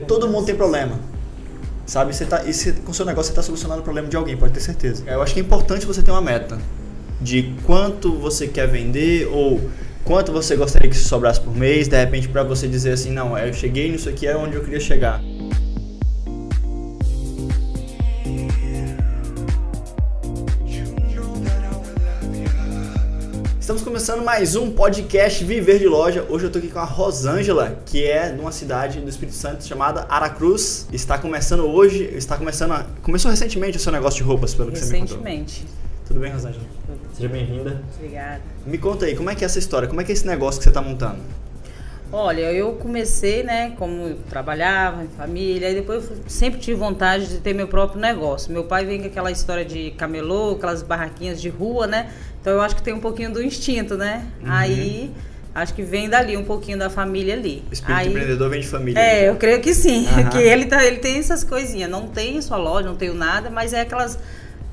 Todo mundo tem problema. Sabe? Você tá, e com o seu negócio você está solucionando o problema de alguém, pode ter certeza. Eu acho que é importante você ter uma meta de quanto você quer vender ou quanto você gostaria que sobrasse por mês, de repente para você dizer assim, não, eu cheguei nisso aqui é onde eu queria chegar. Estamos começando mais um podcast Viver de Loja. Hoje eu tô aqui com a Rosângela, que é de uma cidade do Espírito Santo chamada Aracruz. Está começando hoje, está começando, a, começou recentemente o seu negócio de roupas, pelo que você me contou. Recentemente. Tudo bem, Rosângela? Seja bem-vinda. Obrigada. Me conta aí, como é que é essa história? Como é que é esse negócio que você está montando? Olha, eu comecei, né, como eu trabalhava em família, e depois eu sempre tive vontade de ter meu próprio negócio. Meu pai vem com aquela história de camelô, aquelas barraquinhas de rua, né? Então eu acho que tem um pouquinho do instinto, né? Uhum. Aí acho que vem dali um pouquinho da família ali. Espírito Aí, empreendedor vem de família. É, eu creio que sim, Aham. que ele, tá, ele tem essas coisinhas. Não tem sua loja, não tenho nada, mas é aquelas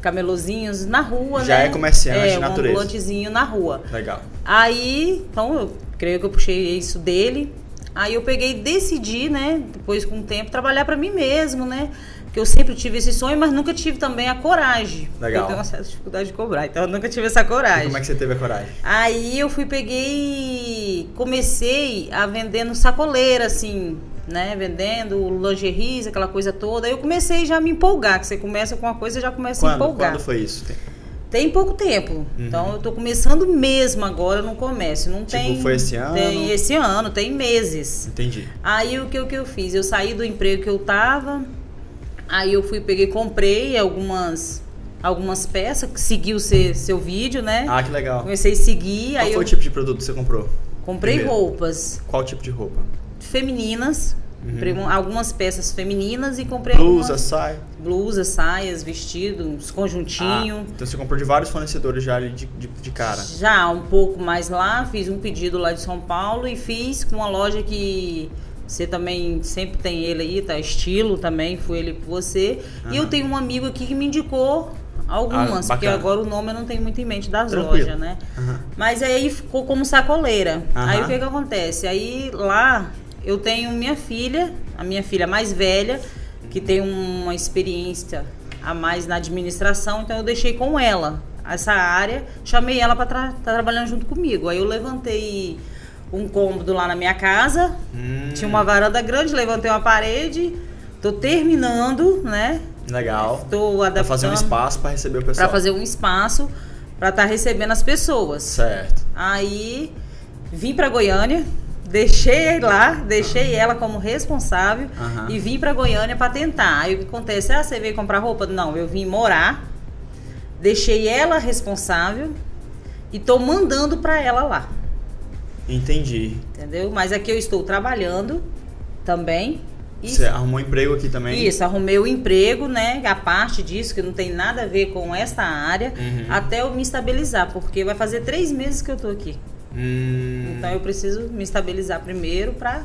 camelozinhos na rua, Já né? é comerciante é, de natureza. um ambulantezinho na rua. Legal. Aí, então, eu creio que eu puxei isso dele. Aí eu peguei e decidi, né, depois com o tempo, trabalhar para mim mesmo, né? Que eu sempre tive esse sonho, mas nunca tive também a coragem. Legal. Eu tenho uma certa dificuldade de cobrar, então eu nunca tive essa E coragem. como é que você teve a coragem? Aí eu fui, peguei e comecei a vendendo sacoleira, assim, né? Vendendo lingeries, aquela coisa toda. Aí eu comecei já a me empolgar, que você começa com uma coisa e já começa a Quando, empolgar. quando foi isso? Tem- Tem pouco tempo. Uhum. Então eu tô começando mesmo agora no comércio. Não Tipo, tem. foi esse ano? Tem esse ano, tem meses. Entendi. Aí o que, o que eu fiz? Eu saí do emprego que eu tava, aí eu fui, peguei, comprei algumas algumas peças, que seguiu o seu, seu vídeo, né? Ah, que legal. Comecei a seguir, Qual aí foi eu o tipo de produto que você comprou? comprei primeiro? roupas Qual tipo de roupa? femininas, Uhum. comprei um- algumas peças femininas e comprei Blusa, algumas sai. blusas, saias, vestidos, uns conjuntinhos. Ah, então você comprou de vários fornecedores já ali de, de, de cara. Já um pouco mais lá, fiz um pedido lá de São Paulo e fiz com uma loja que você também sempre tem ele aí, tá? Estilo também, foi ele por você. E eu tenho um amigo aqui que me indicou algumas, Ah, porque agora o nome eu não tenho muito em mente das Tranquilo. lojas, né? Aham. Mas aí ficou como sacoleira. Aham. Aí o que que acontece? Aí lá eu tenho minha filha, a minha filha mais velha, que tem uma experiência a mais na administração, então eu deixei com ela essa área, chamei ela para estar trabalhando junto comigo. Aí eu levantei um cômodo lá na minha casa, Hum, tinha uma varanda grande, levantei uma parede, tô terminando, né? Legal. Pra adaptando fazer um espaço pra receber o pessoal. para fazer um espaço para estar recebendo as pessoas. Certo. Aí vim para Goiânia, deixei lá, deixei ela como responsável Aham. e vim para Goiânia para tentar. Aí o que acontece? Ah, você veio comprar roupa? Não, eu vim morar, deixei ela responsável e tô mandando para ela lá, Entendi. entendeu? Mas aqui eu estou trabalhando também. E Você arrumou um emprego aqui também? isso, arrumei o emprego, né? A parte disso, que não tem nada a ver com essa área, Uhum. até eu me estabilizar, porque vai fazer três meses que eu tô aqui. Hum, Então eu preciso me estabilizar primeiro pra.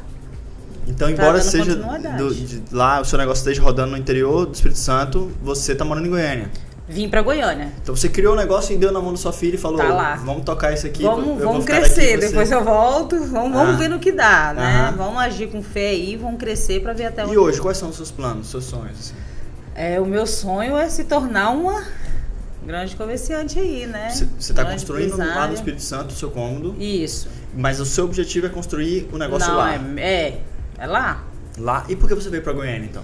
então, tá embora seja do- de lá o seu negócio esteja rodando no interior do Espírito Santo, você tá morando em Goiânia. Vim pra Goiânia. Então você criou o negócio e deu na mão da sua filha e falou: Tá vamos tocar isso aqui. vamos vamos crescer, aqui, depois eu volto, vamos, vamos Ah. ver no que dá, né? Vamos agir com fé aí, vamos crescer pra ver até onde. E hoje, quais são os seus planos, os seus sonhos? assim? É, o meu sonho é se tornar uma grande comerciante aí, né? Você tá Grande construindo lá no. Espírito Santo o seu cômodo, Isso. mas o seu objetivo é construir o negócio Não, lá. é, é, é lá. Lá. E por que você veio pra Goiânia então?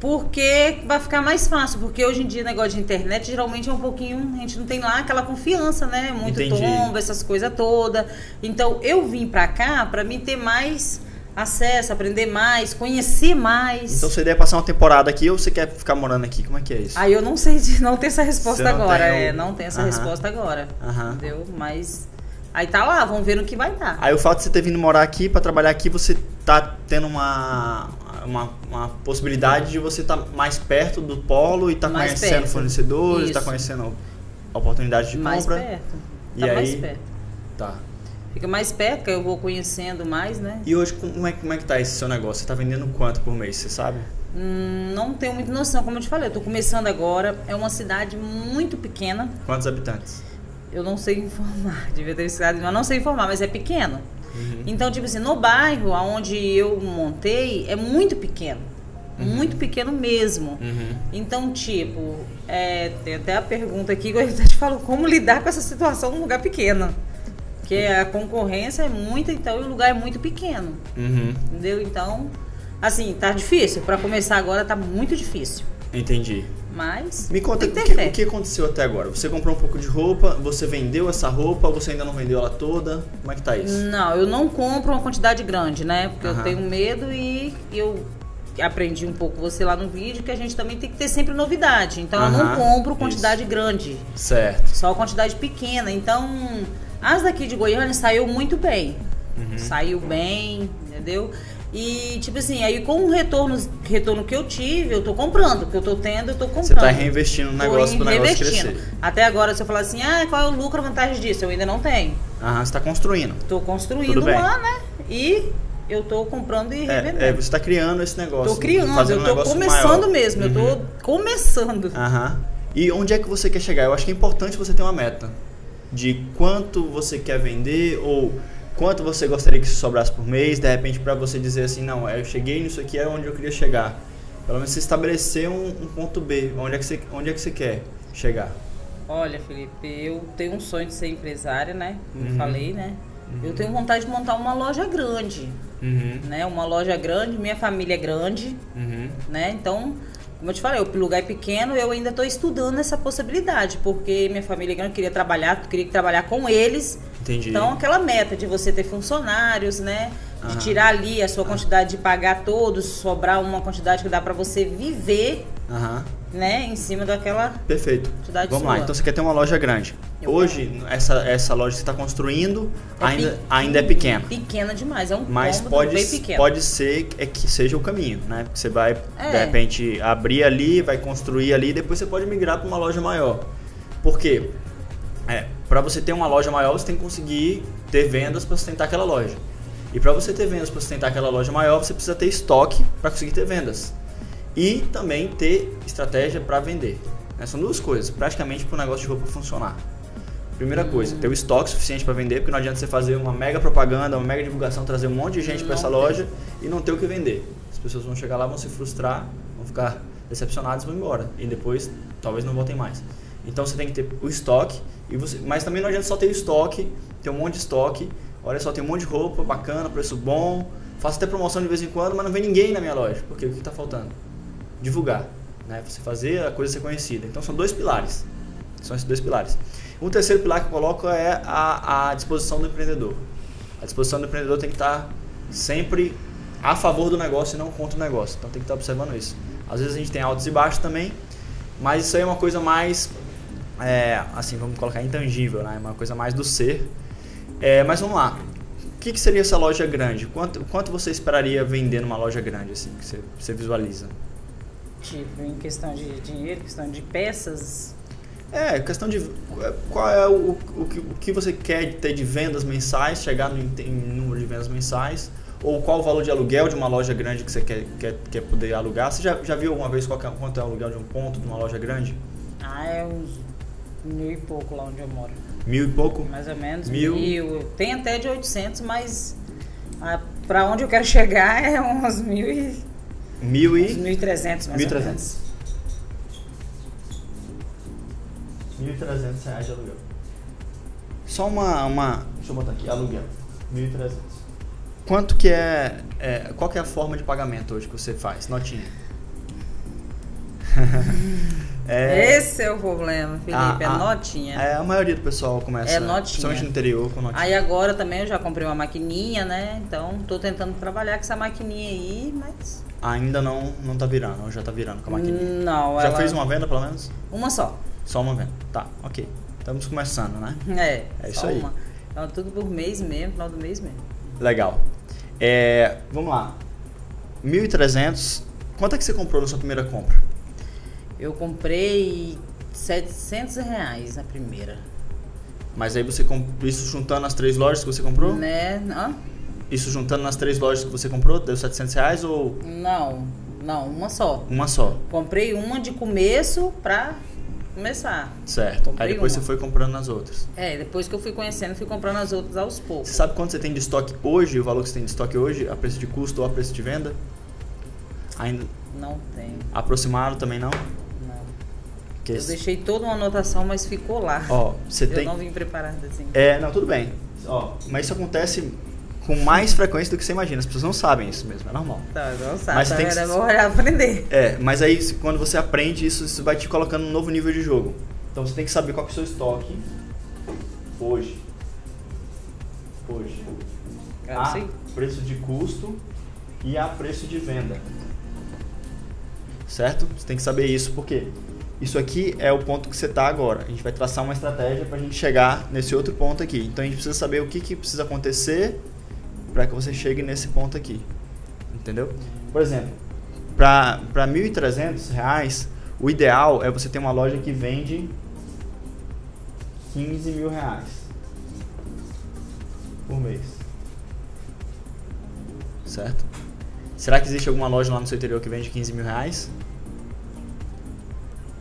Porque vai ficar mais fácil, porque hoje em dia negócio de internet geralmente é um pouquinho, a gente não tem lá aquela confiança, né? Muito Entendi. essas coisas todas. Então eu vim pra cá pra mim ter mais acesso, aprender mais, conhecer mais. Então sua ideia é passar uma temporada aqui ou você quer ficar morando aqui? Como é que é isso? Aí eu não sei, de- não tem essa resposta Você não agora, tem o- é, não tem essa Aham. resposta agora. Aham. Entendeu? Mas aí tá lá, vamos ver no que vai dar. Aí o fato de você ter vindo morar aqui pra trabalhar aqui, você tá tendo uma, uma, uma possibilidade de você estar mais perto do polo e tá Mais conhecendo perto. fornecedores, tá Isso. conhecendo oportunidade de mais compra. perto. E Tá mais aí- perto. Tá. Fica mais perto, que eu vou conhecendo mais, né? E hoje, como é, como é que tá esse seu negócio? Você tá vendendo quanto por mês, você sabe? Hum, não tenho muita noção, como eu te falei, eu tô começando agora. É uma cidade muito pequena. Quantos habitantes? Eu não sei informar, devia ter cidade, mas não sei informar, mas é pequeno. Uhum. Então, tipo assim, no bairro onde eu montei é muito pequeno. Uhum. Muito pequeno mesmo. Uhum. Então, tipo, é, tem até a pergunta aqui que eu te falo como lidar com essa situação num lugar pequeno. Porque a concorrência é muita, então o lugar é muito pequeno. Uhum. Entendeu? Então, assim, tá difícil. Para começar agora tá muito difícil. Entendi. Mas. Me conta o que, o que aconteceu até agora. Você comprou um pouco de roupa, você vendeu essa roupa, você ainda não vendeu ela toda? Como é que tá isso? Não, eu não compro uma quantidade grande, né? Porque eu tenho medo e eu aprendi um pouco você lá no vídeo que a gente também tem que ter sempre novidade. Então eu não compro quantidade isso. grande. Certo. Só quantidade pequena. Então, as daqui de Goiânia saiu muito bem. Uhum. Saiu bem, entendeu? E, tipo assim, aí com o retorno, retorno que eu tive, eu tô comprando. O que eu tô tendo, eu tô comprando. Você tá reinvestindo no negócio pro negócio crescer. Até agora, se eu falar assim, ah, qual é o lucro, a vantagem disso? Eu ainda não tenho. Aham, você tá construindo. Tô construindo lá, né? E eu tô comprando e é, revendendo. É, você tá criando esse negócio. Tô criando, eu tô um começando maior. mesmo, uhum. eu tô uhum. começando. Aham. E onde é que você quer chegar? Eu acho que é importante você ter uma meta. De quanto você quer vender ou quanto você gostaria que sobrasse por mês, de repente para você dizer assim, não, eu cheguei nisso aqui, é onde eu queria chegar. Pelo menos você estabelecer um, um, ponto B, onde é, que você, onde é que você quer chegar. Olha, Felipe, eu tenho um sonho de ser empresária, né? Como uhum. eu falei, né? Uhum. Eu tenho vontade de montar uma loja grande, uhum. né? Uma loja grande, minha família é grande, uhum. né? Então, como eu te falei, o lugar é pequeno, eu ainda estou estudando essa possibilidade, porque minha família grande, queria trabalhar, queria trabalhar com eles, Entendi. Então, aquela meta de você ter funcionários, né? De tirar ali a sua quantidade de pagar todos, sobrar uma quantidade que dá para você viver, né? Em cima daquela Perfeito. Vamos sua. lá, então você quer ter uma loja grande. Eu Hoje, essa, essa loja que você está construindo é ainda, ainda é pequena. Pequena demais, é um Mas pode, pode ser é que seja o caminho, né? Porque você vai, é. de repente, abrir ali, vai construir ali, depois você pode migrar para uma loja maior. Por quê? É, para você ter uma loja maior, você tem que conseguir ter vendas para sustentar aquela loja. E para você ter vendas para sustentar aquela loja maior, você precisa ter estoque para conseguir ter vendas. E também ter estratégia para vender. Né? São duas coisas, praticamente para o negócio de roupa funcionar. Primeira coisa, ter o estoque suficiente para vender, porque não adianta você fazer uma mega propaganda, uma mega divulgação, trazer um monte de gente para essa loja e não ter o que vender. As pessoas vão chegar lá, vão se frustrar, vão ficar decepcionadas e vão embora. E depois talvez não voltem mais. Então você tem que ter o estoque, e você, mas também não adianta só ter o estoque, ter um monte de estoque. Olha só, tem um monte de roupa bacana, preço bom, faço até promoção de vez em quando, mas não vem ninguém na minha loja. Porque o que está faltando? Divulgar. Né? Você fazer a coisa ser conhecida. Então são dois pilares. São esses dois pilares. Um terceiro pilar que eu coloco é a, a disposição do empreendedor. A disposição do empreendedor tem que estar sempre a favor do negócio e não contra o negócio. Então tem que estar observando isso. Às vezes a gente tem altos e baixos também, mas isso aí é uma coisa mais é, assim, vamos colocar intangível, né? Uma coisa mais do ser. É, mas vamos lá. O que, que, seria essa loja grande? Quanto, quanto você esperaria vender numa loja grande, assim, que você, você visualiza? Tipo, em questão de dinheiro, questão de peças? É, questão de qual é o, o, que, o que você quer ter de vendas mensais, chegar no, em número de vendas mensais, ou qual o valor de aluguel de uma loja grande que você quer, quer, quer poder alugar. Você já, já viu alguma vez qual é, quanto é o aluguel de um ponto de uma loja grande? Ah, é uns Mil e pouco lá onde eu moro. Mil e pouco? Mais ou menos. Mil. mil. Tem até de 800, mas ah, para onde eu quero chegar é uns mil e... Mil e... Uns mil e trezentos, mais mil ou menos. Mil e trezentos reais de aluguel. Só uma, uma... Deixa eu botar aqui, aluguel. Mil e trezentos. Quanto que é, é... Qual que é a forma de pagamento hoje que você faz? Notinha. É, Esse é o problema, Felipe, a, é a, é notinha. É, a maioria do pessoal começa, é notinha. principalmente no interior, com notinha. Aí agora também eu já comprei uma maquininha, né? Então tô tentando trabalhar com essa maquininha aí, mas... Ainda não, não tá virando, já tá virando com a maquininha? Não, Já ela... fez uma venda, pelo menos? Uma só. Só uma venda, tá, ok. Estamos começando, né? É, é isso aí. Uma. Então tudo por mês mesmo, final do mês mesmo. Legal. É, vamos lá. 1.300, quanto é que você comprou na sua primeira compra? Eu comprei 700 reais na primeira. Mas aí você comprou isso juntando as três lojas que você comprou? Né? Hã? Isso juntando nas três lojas que você comprou, deu 700 reais ou? Não, não, uma só. Uma só. Comprei uma de começo pra começar. Certo. Comprei Aí depois uma. você foi comprando nas outras. É, depois que eu fui conhecendo, fui comprando as outras aos poucos. Você sabe quanto você tem de estoque hoje, o valor que você tem de estoque hoje, a preço de custo ou a preço de venda? Ainda Não tem, aproximado também não? Porque Eu deixei toda uma anotação, mas ficou lá. Ó, você eu tem não vim preparada assim. É, não, tudo bem. Ó, mas isso acontece com mais frequência do que você imagina. As pessoas não sabem isso mesmo, é normal. Tá, não sabe, Mas tá tem que vendo? se- Eu vou olhar aprender. É, mas aí quando você aprende isso, isso vai te colocando num novo nível de jogo. Então você tem que saber qual que é o seu estoque hoje. Hoje. Eu A sei. preço de custo e a preço de venda. Certo? Você tem que saber isso porque isso aqui é o ponto que você está agora. A gente vai traçar uma estratégia para a gente chegar nesse outro ponto aqui. Então a gente precisa saber o que, que precisa acontecer para que você chegue nesse ponto aqui. Entendeu? Por exemplo, para 1.300 reais, o ideal é você ter uma loja que vende 15 mil reais por mês. Certo? Será que existe alguma loja lá no seu interior que vende 15 mil reais?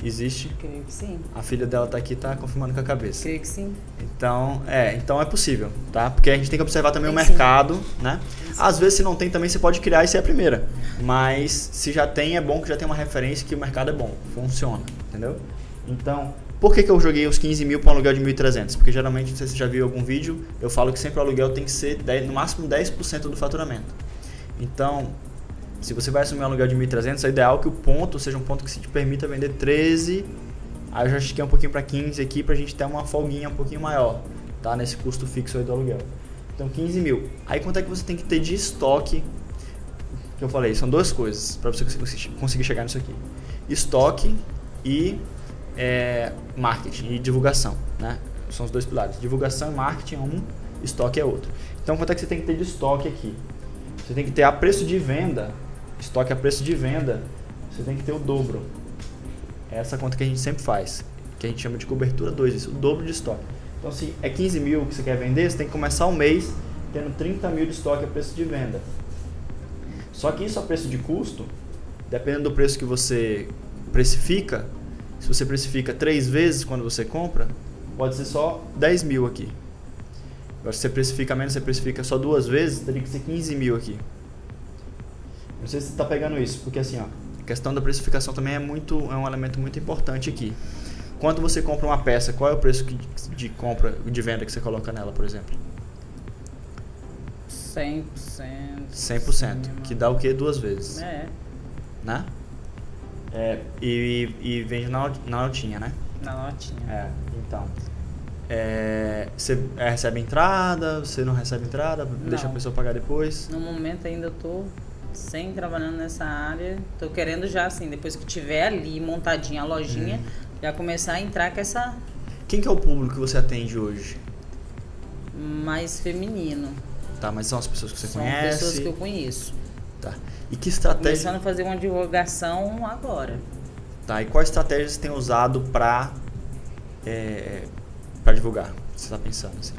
Existe. Creio que sim. A filha dela tá aqui, tá confirmando com a cabeça. Creio que sim. Então, é, então é possível, tá? Porque a gente tem que observar também o Tem sim. mercado, né? Às vezes se não tem também você pode criar e ser a primeira. Mas se já tem, é bom que já tem uma referência que o mercado é bom, funciona, entendeu? Então, por que, que eu joguei os 15 mil para um aluguel de 1.300? Porque geralmente, não sei se você já viu algum vídeo, eu falo que sempre o aluguel tem que ser 10, no máximo 10% do faturamento. Então, se você vai assumir um aluguel de 1.300, é ideal que o ponto seja um ponto que se te permita vender 13, aí eu já estiquei um pouquinho para 15 aqui para a gente ter uma folguinha um pouquinho maior, tá? Nesse custo fixo aí do aluguel. Então 15 mil. Aí quanto é que você tem que ter de estoque? Que eu falei, são duas coisas para você conseguir- chegar nisso aqui: estoque e é, marketing e divulgação, né? São os dois pilares. Divulgação e marketing é um, estoque é outro. Então quanto é que você tem que ter de estoque aqui? Você tem que ter a preço de venda, estoque a preço de venda, você tem que ter o dobro. É essa conta que a gente sempre faz, que a gente chama de cobertura 2, isso, o dobro de estoque. Então, se é 15 mil que você quer vender, você tem que começar o mês tendo 30 mil de estoque a preço de venda. Só que isso a preço de custo, dependendo do preço que você precifica, se você precifica três vezes quando você compra, pode ser só 10 mil aqui. Agora, se você precifica menos, você precifica só duas vezes, teria que ser 15 mil aqui. Não sei se você está pegando isso, porque assim, ó, a questão da precificação também é, muito, é um elemento muito importante aqui. Quando você compra uma peça, qual é o preço que- de compra, de venda que você coloca nela, por exemplo? 100%. 100%, que dá o que duas vezes, É, né? É, e, e vende na, na notinha, né? na notinha. É, então. É, você recebe entrada, você não recebe entrada, deixa a Não. pessoa pagar depois. No momento ainda eu tô sem trabalhando nessa área. Tô querendo já, assim, depois que tiver ali montadinha a lojinha, Uhum. já começar a entrar com essa Quem que é o público que você atende hoje? mais feminino. Tá, mas são as pessoas que você São conhece. pessoas que eu conheço. Tá. E que estratégia? Começando a fazer uma divulgação agora. Tá, e qual estratégia você tem usado pra, é, pra divulgar? Você tá pensando assim?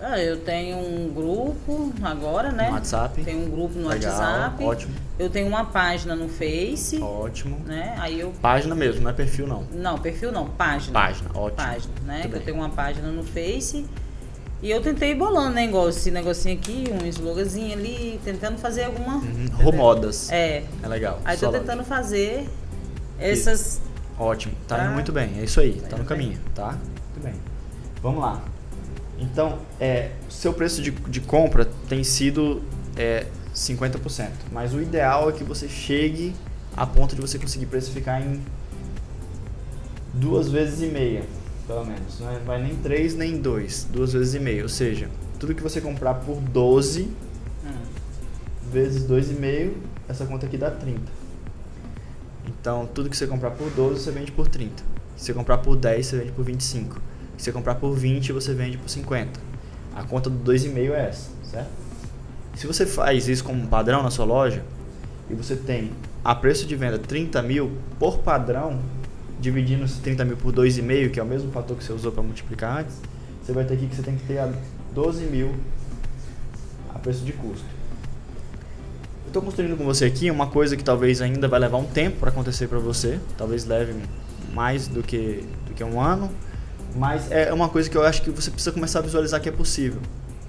Ah, eu tenho um grupo agora, né? No WhatsApp? Tenho um grupo no Legal, WhatsApp. ótimo. Eu tenho uma página no Face, Ótimo. né? Aí eu Página mesmo, não é perfil não. não, perfil não, página. Página, ótimo. Página, né? Eu bem. tenho uma página no Face. E eu tentei bolando, né? Igual esse negocinho aqui, um sloganzinho ali, tentando fazer alguma. Uhum. Romodas. É. É legal. Aí tô Só tentando fazer essas. Ótimo, tá Tá. indo muito bem, é isso aí, Tá tá no indo caminho, tá? Muito bem. Vamos lá. Então, é, seu preço de, de compra tem sido é, 50%, mas o ideal é que você chegue a ponto de você conseguir precificar em duas vezes e meia, pelo menos. Não é- vai nem três nem dois, duas vezes e meia. Ou seja, tudo que você comprar por 12 Hum, vezes 2,5, essa conta aqui dá 30. Então, tudo que você comprar por 12, você vende por 30. Se você comprar por 10, você vende por 25. Se você comprar por 20, você vende por 50. A conta do 2,5 é essa, certo? Se você faz isso como padrão na sua loja, e você tem a preço de venda 30 mil por padrão, dividindo esses 30 mil por 2,5, que é o mesmo fator que você usou para multiplicar antes, você vai ter aqui que você tem que ter a 12 mil a preço de custo. Eu estou construindo com você aqui uma coisa que talvez ainda vai levar um tempo para acontecer para você, talvez leve mais do que, do que um ano, mas é uma coisa que eu acho que você precisa começar a visualizar que é possível.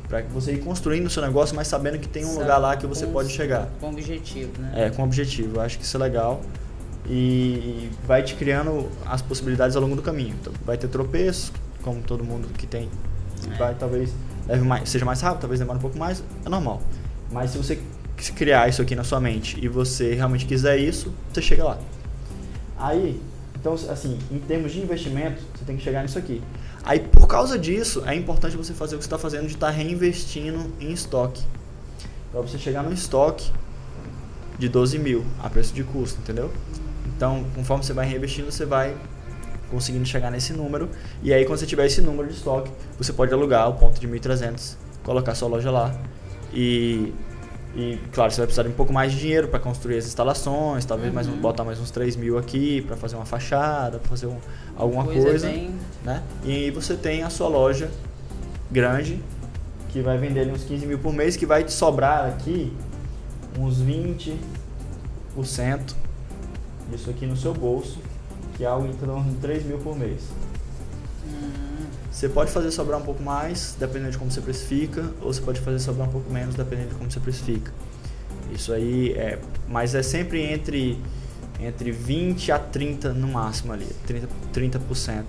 Para que você ir construindo o seu negócio, mas sabendo que tem um Sabe, lugar lá que você com- pode chegar. Com objetivo, né? É, com objetivo. Eu acho que isso é legal. E vai te criando as possibilidades ao longo do caminho. Então, vai ter tropeços, como todo mundo que tem. É. Vai, talvez mais, seja mais rápido, talvez demore um pouco mais, é normal. Mas se você criar isso aqui na sua mente e você realmente quiser isso, você chega lá. Aí, então, assim, em termos de investimento, você tem que chegar nisso aqui. Aí, por causa disso, é importante você fazer o que você está fazendo de estar reinvestindo em estoque. Para você chegar no estoque de 12 mil a preço de custo, entendeu? Então, conforme você vai reinvestindo, você vai conseguindo chegar nesse número. E aí, quando você tiver esse número de estoque, você pode alugar o ponto de 1.300, colocar sua loja lá. E, e claro, você vai precisar de um pouco mais de dinheiro para construir as instalações, talvez mais um, Uhum. botar mais uns 3 mil aqui para fazer uma fachada, para fazer um- alguma Coisa coisa. bem- Né? E aí você tem a sua loja grande, que vai vender ali uns 15 mil por mês, que vai te sobrar aqui uns 20% disso aqui no seu bolso, que é algo em torno de 3 mil por mês. Você pode fazer sobrar um pouco mais, dependendo de como você precifica, ou você pode fazer sobrar um pouco menos, dependendo de como você precifica. Isso aí é. Mas é sempre entre, entre 20 a 30 no máximo ali, 30%. 30%.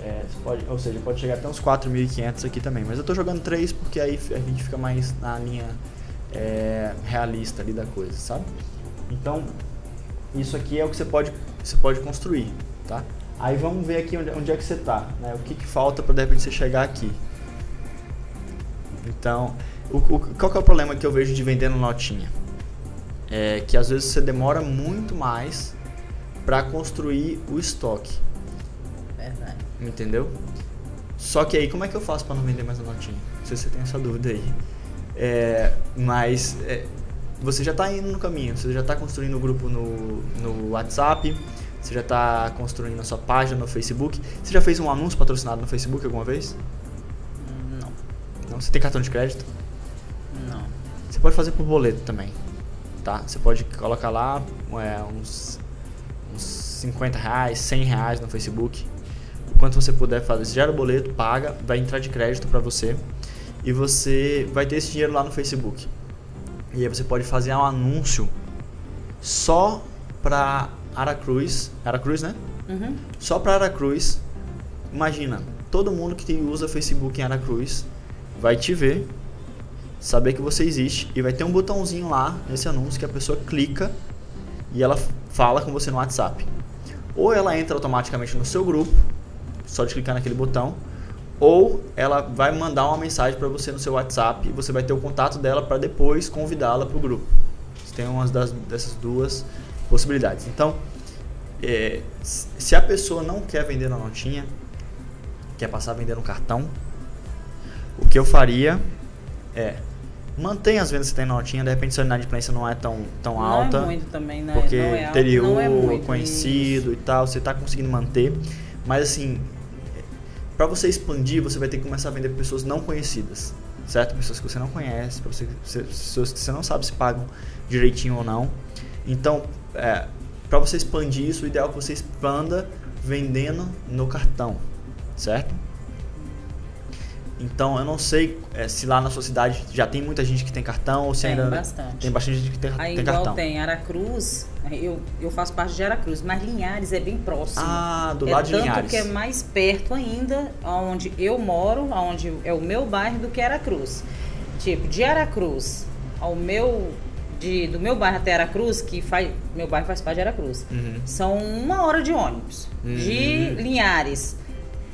É, pode, ou seja, pode chegar até uns 4.500 aqui também. Mas eu tô jogando 3 porque aí a gente fica mais na linha é, realista ali da coisa, sabe? Então, isso aqui é o que você pode, você pode construir, tá? Aí vamos ver aqui onde, onde é que você tá, né? O que, que falta para de repente você chegar aqui. Então, o, o- qual que é o problema que eu vejo de vender no notinha? É que às vezes você demora muito mais para construir o estoque, verdade. entendeu? Só que aí, como é que eu faço para não vender mais na notinha? Não sei se você tem essa dúvida aí. É, mas é, você já está indo no caminho, você já está construindo o grupo no, no WhatsApp, você já está construindo a sua página no Facebook. Você já fez um anúncio patrocinado no Facebook alguma vez? Não, Não? Você tem cartão de crédito? não. Você pode fazer por boleto também, tá? Você pode colocar lá é, uns, uns 50 reais, 100 reais no Facebook. O quanto você puder fazer. Você gera o boleto, paga, vai entrar de crédito para você e você vai ter esse dinheiro lá no Facebook. E aí você pode fazer um anúncio só para Aracruz, Aracruz, né? Uhum. Só para Aracruz. Imagina, todo mundo que usa Facebook em Aracruz vai te ver, saber que você existe e vai ter um botãozinho lá nesse anúncio que a pessoa clica e ela fala com você no WhatsApp. Ou ela entra automaticamente no seu grupo, só de clicar naquele botão, ou ela vai mandar uma mensagem para você no seu WhatsApp e você vai ter o contato dela para depois convidá-la para o grupo. Você tem umas das, dessas duas possibilidades. Então, é, se a pessoa não quer vender na notinha, quer passar a vender no cartão, o que eu faria é mantenha as vendas que tem na notinha, de repente sua inadimplência não é tão, tão não alta. é muito também, né? Porque não é interior, é conhecido e tal, você está conseguindo manter. Mas assim, para você expandir, você vai ter que começar a vender para pessoas não conhecidas, certo? Pessoas que você não conhece, você- pessoas que você não sabe se pagam direitinho ou não. Então, é, para você expandir isso, o ideal é que você expanda vendendo no cartão, certo? Então, eu não sei é, se lá na sua cidade já tem muita gente que tem cartão ou se Tem ainda bastante. tem bastante gente que tem, Aí tem cartão. tem Aracruz, eu, eu faço parte de Aracruz, mas Linhares é bem próximo. Ah, do é lado de tanto Linhares. que é mais perto ainda, onde eu moro, onde é o meu bairro, do que Aracruz. Tipo, de Aracruz ao meu. De, do meu bairro até Aracruz, que faz. Meu bairro faz parte de Aracruz. Uhum. São uma hora de ônibus. Hum. De Linhares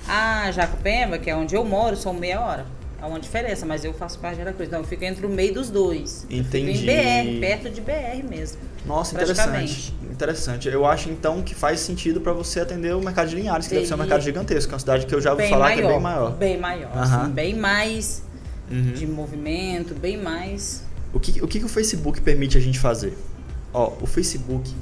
a Jacopemba, que é onde eu moro, são meia hora. É uma diferença, mas eu faço parte de Aracruz. Então eu fico entre o meio dos dois. Entendi. em BR, perto de BR mesmo. Nossa, interessante. Interessante. Eu acho então que faz sentido para você atender o mercado de Linhares, que deve ser um mercado gigantesco, é uma cidade que eu já ouvi Bem falar maior, que é bem maior. Bem maior, Aham. assim, bem mais Uhum. de movimento, bem mais. O que, o que o Facebook permite a gente fazer? Ó, o Facebook,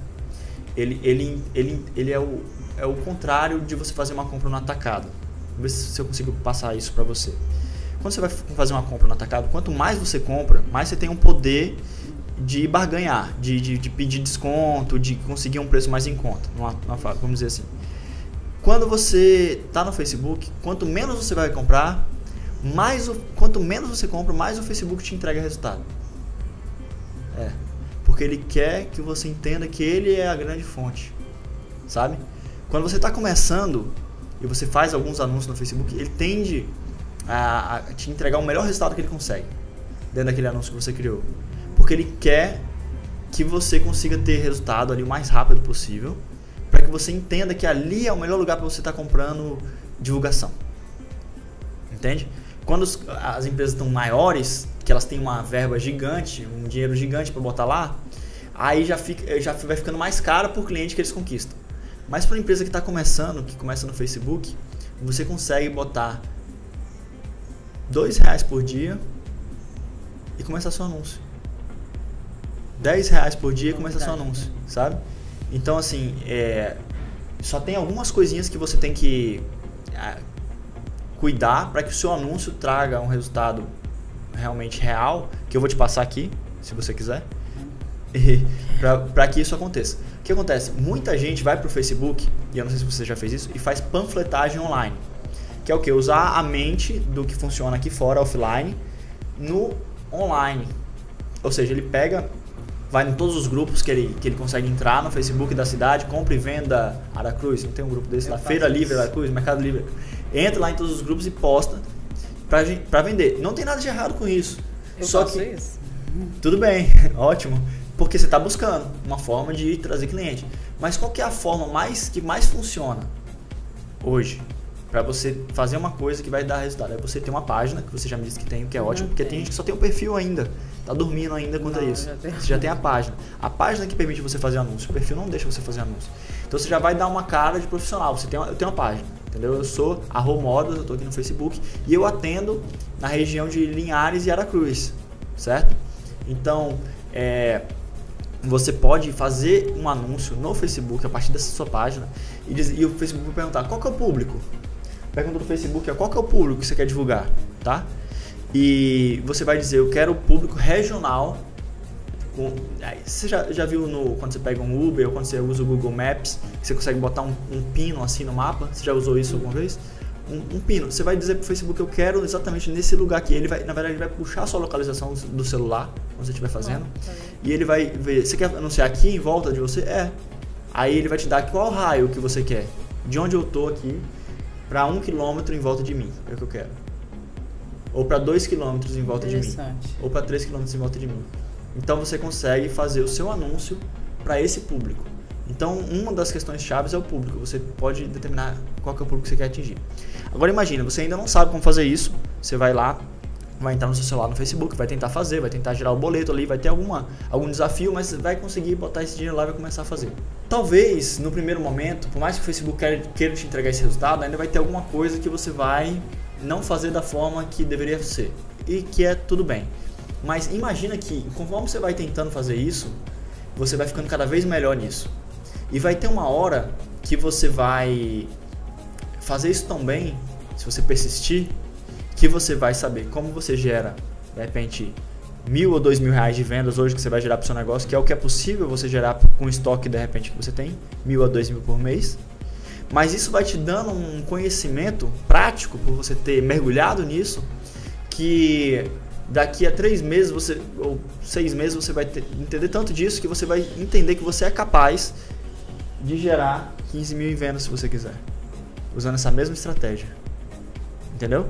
ele, ele, ele, ele é, o, é o contrário de você fazer uma compra no atacado. Vou ver se eu consigo passar isso para você. Quando você vai fazer uma compra no atacado, quanto mais você compra, mais você tem um poder de barganhar, de, de, de pedir desconto, de conseguir um preço mais em conta. Numa, numa vamos dizer assim. quando você está no Facebook, quanto menos você vai comprar, mais o, quanto menos você compra, mais o Facebook te entrega resultado. Porque ele quer que você entenda que ele é a grande fonte. Sabe? Quando você está começando e você faz alguns anúncios no Facebook, ele tende a, a te entregar o melhor resultado que ele consegue dentro daquele anúncio que você criou. Porque ele quer que você consiga ter resultado ali o mais rápido possível, para que você entenda que ali é o melhor lugar para você estar tá comprando divulgação. Entende? Quando as empresas estão maiores, que elas têm uma verba gigante, um dinheiro gigante para botar lá, aí já, fica, já vai ficando mais caro por cliente que eles conquistam. Mas para uma empresa que está começando, que começa no Facebook, você consegue botar dois reais por dia e começar seu anúncio. 10 reais por dia e começa seu anúncio, sabe? Então, assim, é, só tem algumas coisinhas que você tem que é, cuidar para que o seu anúncio traga um resultado realmente real, que eu vou te passar aqui, se você quiser, para que isso aconteça. O que acontece? Muita gente vai para o Facebook, e eu não sei se você já fez isso, e faz panfletagem online. Que é o que? Usar a mente do que funciona aqui fora, offline, no online. Ou seja, ele pega, vai em todos os grupos que ele, que ele consegue entrar no Facebook da cidade, compra e venda Aracruz, não tem um grupo desse eu lá, Feira Livre Aracruz, Mercado Livre entra lá em todos os grupos e posta para vender. Não tem nada de errado com isso. Eu Só que isso. tudo bem, ótimo, porque você está buscando uma forma de trazer cliente. Mas qual que é a forma mais que mais funciona hoje para você fazer uma coisa que vai dar resultado? É você ter uma página que você já me disse que tem, o que é ótimo, porque tem gente que só tem um perfil ainda, tá dormindo ainda quanto a isso. Já você já tem a página. A página que permite você fazer anúncio, o perfil não deixa você fazer anúncio. Então você já vai dar uma cara de profissional. Você tem uma, eu tenho uma página entendeu? Eu sou a Modas, eu estou aqui no Facebook e eu atendo na região de Linhares e Aracruz, certo? Então, é, você pode fazer um anúncio no Facebook a partir dessa sua página e, diz, e o Facebook vai perguntar qual que é o público. Pergunta do Facebook é qual que é o público que você quer divulgar, tá? E você vai dizer eu quero o público regional com, você já, já viu no, quando você pega um Uber ou quando você usa o Google Maps, você consegue botar um, um pino assim no mapa? Você já usou isso alguma vez? Um, um, pino. Você vai dizer para o Facebook, eu quero exatamente nesse lugar aqui. Ele vai, na verdade, ele vai puxar a sua localização do celular, quando você estiver fazendo. Ah, tá e ele vai ver, você quer anunciar aqui em volta de você? É. Aí ele vai te dar qual raio que você quer. De onde eu tô aqui para um quilômetro em volta de mim, é o que eu quero. Ou para dois quilômetros em volta de mim. Ou para três quilômetros em volta de mim. Então você consegue fazer o seu anúncio para esse público. Então, uma das questões chaves é o público. Você pode determinar qual é o público que você quer atingir. Agora imagina, você ainda não sabe como fazer isso. Você vai lá, vai entrar no seu celular no Facebook, vai tentar fazer, vai tentar gerar o boleto ali, vai ter alguma, algum desafio, mas vai conseguir botar esse dinheiro lá e vai começar a fazer. Talvez, no primeiro momento, por mais que o Facebook queira te entregar esse resultado, ainda vai ter alguma coisa que você vai não fazer da forma que deveria ser. E que é tudo bem. Mas imagina que conforme você vai tentando fazer isso, você vai ficando cada vez melhor nisso. E vai ter uma hora que você vai fazer isso tão bem, se você persistir, que você vai saber como você gera, de repente, mil ou dois mil reais de vendas hoje que você vai gerar para o seu negócio, que é o que é possível você gerar com o estoque de repente que você tem, mil a dois mil por mês. Mas isso vai te dando um conhecimento prático por você ter mergulhado nisso, que daqui a três meses você ou seis meses você vai ter, entender tanto disso que você vai entender que você é capaz de gerar 15 mil em vendas se você quiser. Usando essa mesma estratégia. Entendeu?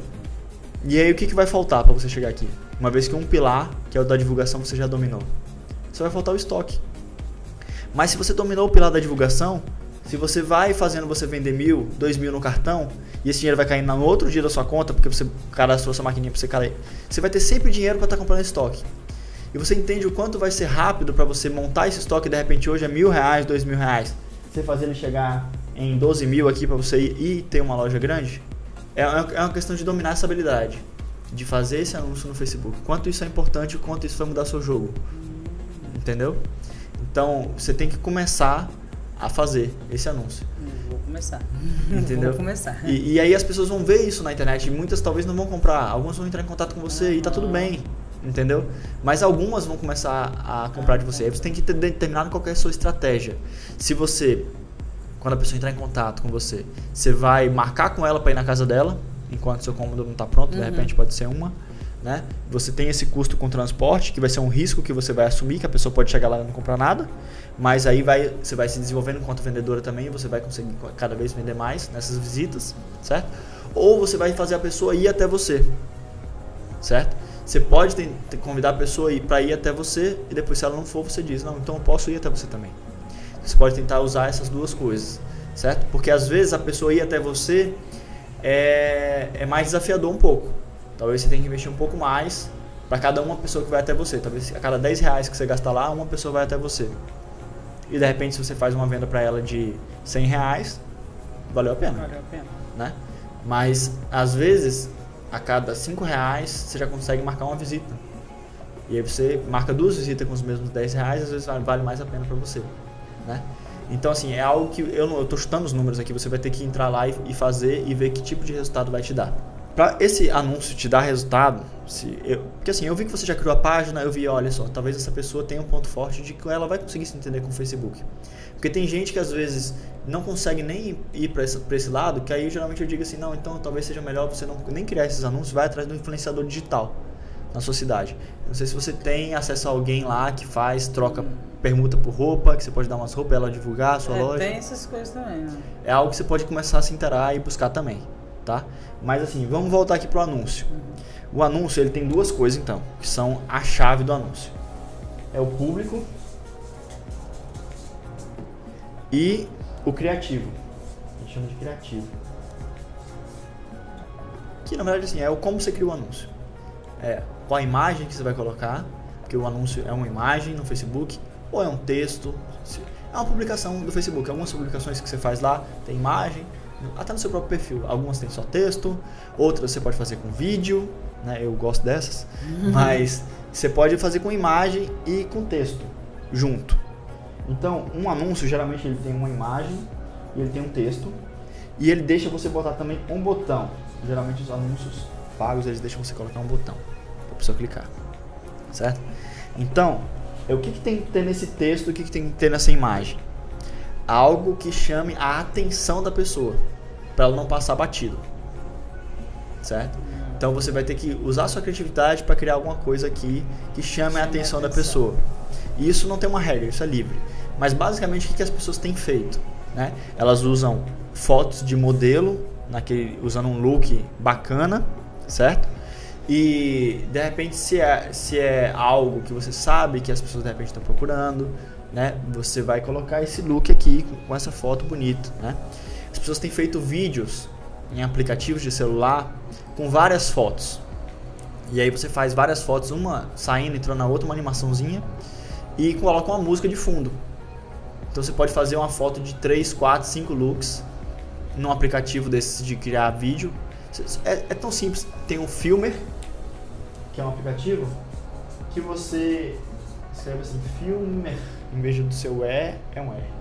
E aí o que, que vai faltar para você chegar aqui? Uma vez que um pilar que é o da divulgação você já dominou. Só vai faltar o estoque. Mas se você dominou o pilar da divulgação se você vai fazendo você vender mil, dois mil no cartão, e esse dinheiro vai cair no outro dia da sua conta, porque você cadastrou sua maquininha para você cair, você vai ter sempre dinheiro para estar tá comprando estoque. E você entende o quanto vai ser rápido para você montar esse estoque de repente hoje é mil reais, dois mil reais. Você fazer ele chegar em 12 mil aqui para você ir e ter uma loja grande? É, é uma questão de dominar essa habilidade. De fazer esse anúncio no Facebook. Quanto isso é importante quanto isso vai mudar seu jogo. Entendeu? Então, você tem que começar a fazer esse anúncio. Vou começar. Entendeu? Vou começar. E, e, aí as pessoas vão ver isso na internet e muitas talvez não vão comprar. Algumas vão entrar em contato com você e tá tudo bem. Entendeu? Mas algumas vão começar a comprar de você. Aí você tem que ter determinado qual é a sua estratégia. Se você quando a pessoa entrar em contato com você, você vai marcar com ela para ir na casa dela, enquanto seu cômodo não está pronto, uhum. de repente pode ser uma. Né? Você tem esse custo com transporte, que vai ser um risco que você vai assumir, que a pessoa pode chegar lá e não comprar nada, mas aí vai, você vai se desenvolvendo enquanto vendedora também, você vai conseguir cada vez vender mais nessas visitas, certo? Ou você vai fazer a pessoa ir até você, certo? Você pode ter, ter, convidar a pessoa para ir até você e depois se ela não for, você diz, não, então eu posso ir até você também. Você pode tentar usar essas duas coisas, certo? Porque às vezes a pessoa ir até você é, é mais desafiador um pouco. Talvez você tenha que investir um pouco mais para cada uma pessoa que vai até você. Talvez a cada 10 reais que você gastar lá, uma pessoa vai até você. E de repente, se você faz uma venda para ela de 100 reais, valeu a pena. Valeu a pena. Né? Mas às vezes, a cada 5 reais, você já consegue marcar uma visita. E aí você marca duas visitas com os mesmos 10 reais, às vezes vale mais a pena para você. Né? Então, assim, é algo que eu estou chutando os números aqui, você vai ter que entrar lá e, e fazer e ver que tipo de resultado vai te dar para esse anúncio te dar resultado, se eu, porque assim, eu vi que você já criou a página, eu vi, olha só, talvez essa pessoa tenha um ponto forte de que ela vai conseguir se entender com o Facebook. Porque tem gente que às vezes não consegue nem ir para esse, esse lado, que aí geralmente eu digo assim, não, então talvez seja melhor você não nem criar esses anúncios, vai atrás do influenciador digital na sua cidade. Não sei se você tem acesso a alguém lá que faz, troca permuta por roupa, que você pode dar umas roupas, ela divulgar a sua é, loja. Tem essas coisas também. Né? É algo que você pode começar a se interar e buscar também tá? Mas assim, vamos voltar aqui pro anúncio. O anúncio ele tem duas coisas então, que são a chave do anúncio. É o público e o criativo. A gente chama de criativo. Que na verdade assim, é o como você cria o anúncio. É qual a imagem que você vai colocar, porque o anúncio é uma imagem no Facebook ou é um texto. É uma publicação do Facebook. Algumas publicações que você faz lá tem imagem, até no seu próprio perfil. Algumas têm só texto, outras você pode fazer com vídeo, né? Eu gosto dessas, uhum. mas você pode fazer com imagem e com texto junto. Então, um anúncio geralmente ele tem uma imagem e ele tem um texto e ele deixa você botar também um botão. Geralmente os anúncios pagos eles deixam você colocar um botão para a pessoa clicar, certo? Então, é o que, que tem que ter nesse texto, o que, que tem que ter nessa imagem? Algo que chame a atenção da pessoa, para ela não passar batido. Certo? Então você vai ter que usar a sua criatividade para criar alguma coisa aqui que chame a atenção, da pessoa. E isso não tem uma regra, isso é livre. Mas basicamente o que, que as pessoas têm feito? Né? Elas usam fotos de modelo, naquele, usando um look bacana, certo? E de repente se é, se é algo que você sabe que as pessoas de repente estão procurando, né? Você vai colocar esse look aqui com essa foto bonita, né? As pessoas têm feito vídeos em aplicativos de celular com várias fotos. E aí você faz várias fotos, uma saindo, entrando na outra, uma animaçãozinha e coloca uma música de fundo. Então você pode fazer uma foto de 3, 4, 5 looks num aplicativo desses de criar vídeo. É, é tão simples. Tem um Filmer, que é um aplicativo, que você escreve assim, Filmer em vez do seu E, é um R.